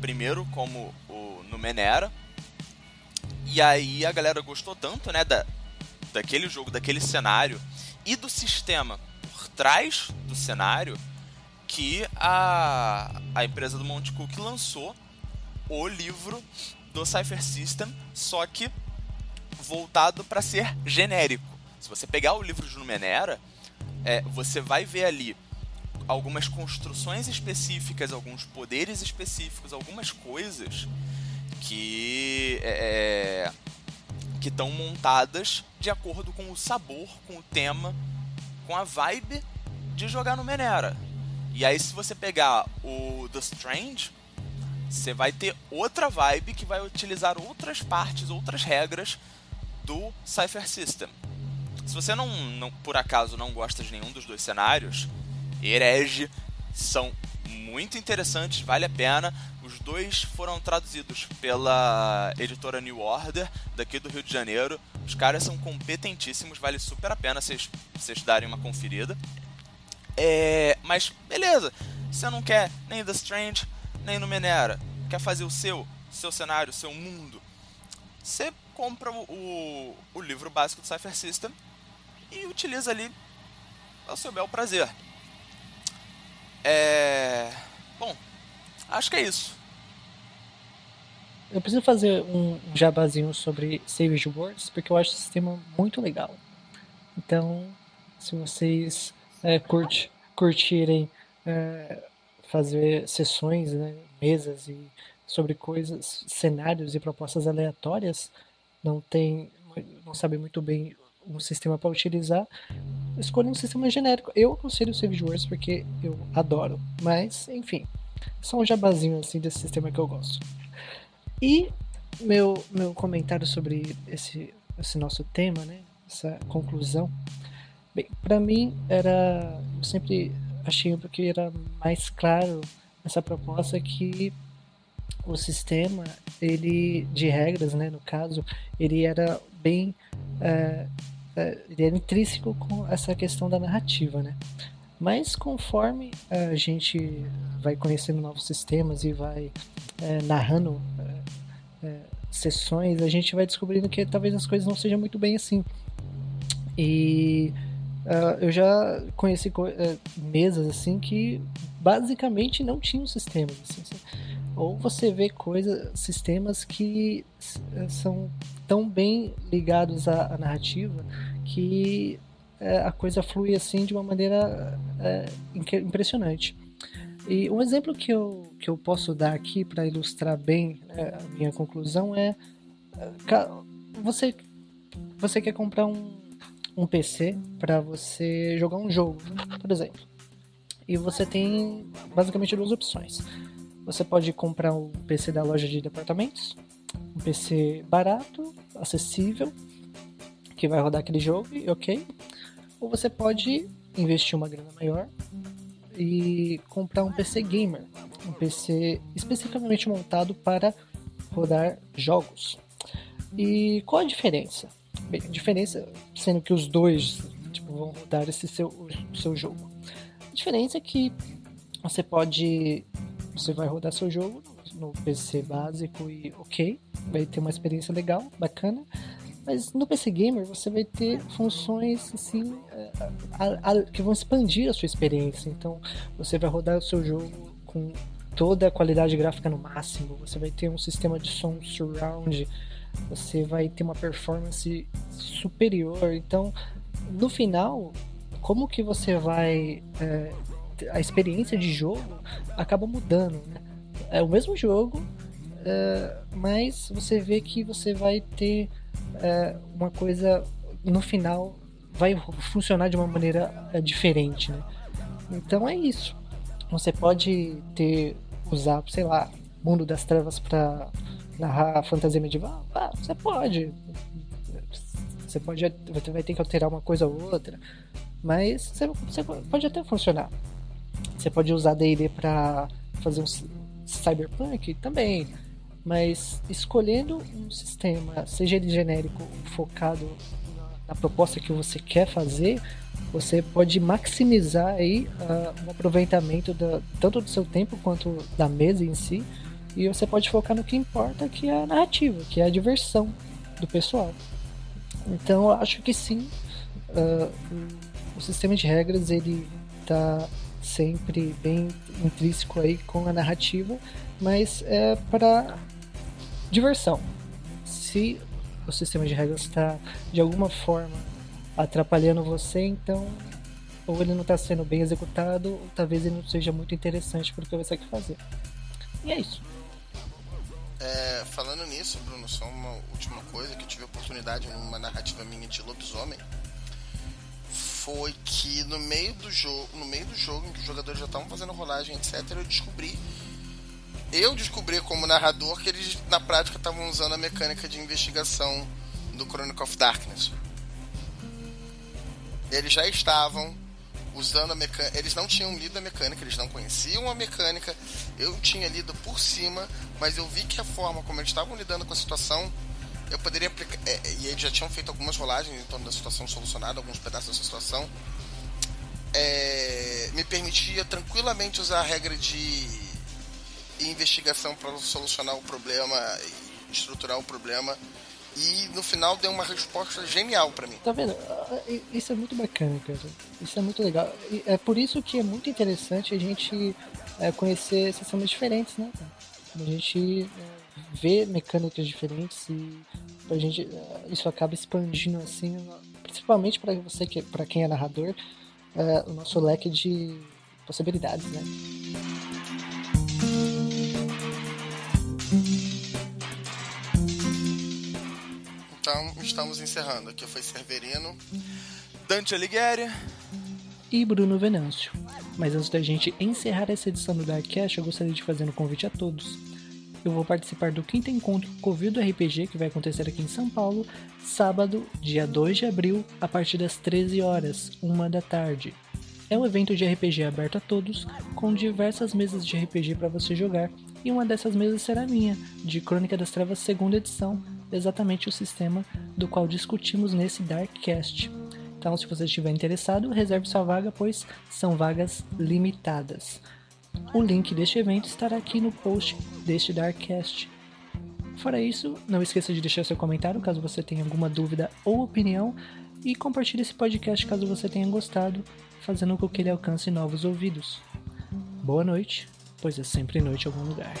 primeiro como o Numenera, e aí a galera gostou tanto né, da, daquele jogo, daquele cenário e do sistema por trás do cenário que a, a empresa do Monte Cook lançou o livro do Cypher System, só que voltado para ser genérico. Se você pegar o livro de Numenera, é, você vai ver ali algumas construções específicas, alguns poderes específicos, algumas coisas que é, é que estão montadas de acordo com o sabor, com o tema, com a vibe de jogar no Menera. E aí se você pegar o The Strange, você vai ter outra vibe que vai utilizar outras partes, outras regras do Cypher System. Se você não, não por acaso não gosta de nenhum dos dois cenários, Herege são muito interessantes, vale a pena. Os dois foram traduzidos pela editora New Order, daqui do Rio de Janeiro. Os caras são competentíssimos, vale super a pena vocês, darem uma conferida. É, mas beleza, você não quer nem The Strange, nem Numenera, quer fazer o seu, seu cenário, seu mundo. Você compra o, o, livro básico do Cypher System e utiliza ali ao seu bel prazer. É. Bom, acho que é isso. Eu preciso fazer um jabazinho sobre Savage Worlds porque eu acho o sistema muito legal. Então, se vocês é, curte, curtirem é, fazer sessões, né, mesas e sobre coisas, cenários e propostas aleatórias, não tem, não sabe muito bem um sistema para utilizar, escolha um sistema genérico. Eu aconselho o Savage Worlds porque eu adoro, mas enfim, só um jabazinho assim desse sistema que eu gosto. E meu meu comentário sobre esse esse nosso tema, né? Essa conclusão. Bem, para mim era eu sempre achei que era mais claro essa proposta que o sistema ele de regras né no caso ele era bem é, é, ele era intrínseco com essa questão da narrativa, né? Mas conforme a gente vai conhecendo novos sistemas e vai é, narrando sessões, a gente vai descobrindo que talvez as coisas não sejam muito bem assim. E uh, eu já conheci uh, mesas assim que basicamente não tinham sistemas. Assim, ou você vê coisas, sistemas que são tão bem ligados à, à narrativa que é, a coisa flui assim de uma maneira impressionante. E um exemplo que eu, que eu posso dar aqui para ilustrar bem né, a minha conclusão é você você quer comprar um, um PC para você jogar um jogo, por exemplo. E você tem basicamente duas opções. Você pode comprar um PC da loja de departamentos, um PC barato, acessível, que vai rodar aquele jogo, ok. Ou você pode investir uma grana maior e comprar um PC gamer, um PC especificamente montado para rodar jogos. E qual a diferença? Bem, diferença sendo que os dois tipo, vão rodar esse seu, seu jogo. A diferença é que você pode você vai rodar seu jogo no PC básico e ok, vai ter uma experiência legal, bacana. Mas no PC Gamer você vai ter funções assim é, a, a, que vão expandir a sua experiência. Então você vai rodar o seu jogo com toda a qualidade gráfica no máximo. Você vai ter um sistema de som surround. Você vai ter uma performance superior. Então no final, como que você vai é, a experiência de jogo acaba mudando. Né? É o mesmo jogo, é, mas você vê que você vai ter é, uma coisa no final vai funcionar de uma maneira é, diferente, né? Então é isso. Você pode ter usar, sei lá, Mundo das Trevas para narrar fantasia medieval. Ah, você pode. Você pode, você vai ter que alterar uma coisa ou outra, mas você, você pode até funcionar. Você pode usar D&D para fazer um cyberpunk também, mas escolhendo um sistema, seja ele genérico, focado na, proposta que você quer fazer, você pode maximizar aí uh, o aproveitamento da, tanto do seu tempo quanto da mesa em si, e você pode focar no que importa, que é a narrativa, que é a diversão do pessoal. Então, eu acho que sim, uh, o sistema de regras ele está sempre bem intrínseco aí com a narrativa, mas é para diversão. Se o sistema de regras está de alguma forma atrapalhando você, então ou ele não está sendo bem executado, ou talvez ele não seja muito interessante para o que você quer fazer. E é isso. É, falando nisso, Bruno, só uma última coisa que eu tive oportunidade numa narrativa minha de lobisomem foi que no meio do jogo, no meio do jogo em que os jogadores já estavam fazendo rolagem, etc, eu descobri eu descobri como narrador que eles na prática estavam usando a mecânica de investigação do Chronicle of Darkness. Eles já estavam usando a mecânica. Eles não tinham lido a mecânica, eles não conheciam a mecânica. Eu tinha lido por cima, mas eu vi que a forma como eles estavam lidando com a situação, eu poderia aplicar. É, e eles já tinham feito algumas rolagens em torno da situação solucionada, alguns pedaços dessa situação. É, me permitia tranquilamente usar a regra de investigação para solucionar o problema estruturar o problema e no final deu uma resposta genial para mim. Tá vendo? Ah, isso é muito bacana, cara. Isso é muito legal. É por isso que é muito interessante a gente é, conhecer sistemas diferentes, né? A gente é, vê mecânicas diferentes e a gente é, isso acaba expandindo assim, principalmente para você que para quem é narrador, o nosso leque de possibilidades, né? Então, estamos encerrando. Aqui foi Severino, Dante Alighieri e Bruno Venâncio. Mas antes da gente encerrar essa edição do Darkcast, eu gostaria de fazer um convite a todos. Eu vou participar do quinto encontro Covil do RPG que vai acontecer aqui em São Paulo, sábado, dia 2 de abril, a partir das 13 horas, 1 da tarde. É um evento de RPG aberto a todos, com diversas mesas de RPG para você jogar, e uma dessas mesas será minha, de Crônica das Trevas segunda edição, exatamente o sistema do qual discutimos nesse Darkcast. Então, se você estiver interessado, reserve sua vaga, pois são vagas limitadas. O link deste evento estará aqui no post deste Darkcast. Fora isso, não esqueça de deixar seu comentário caso você tenha alguma dúvida ou opinião e compartilhe esse podcast caso você tenha gostado, fazendo com que ele alcance novos ouvidos. Boa noite, pois é sempre noite em algum lugar.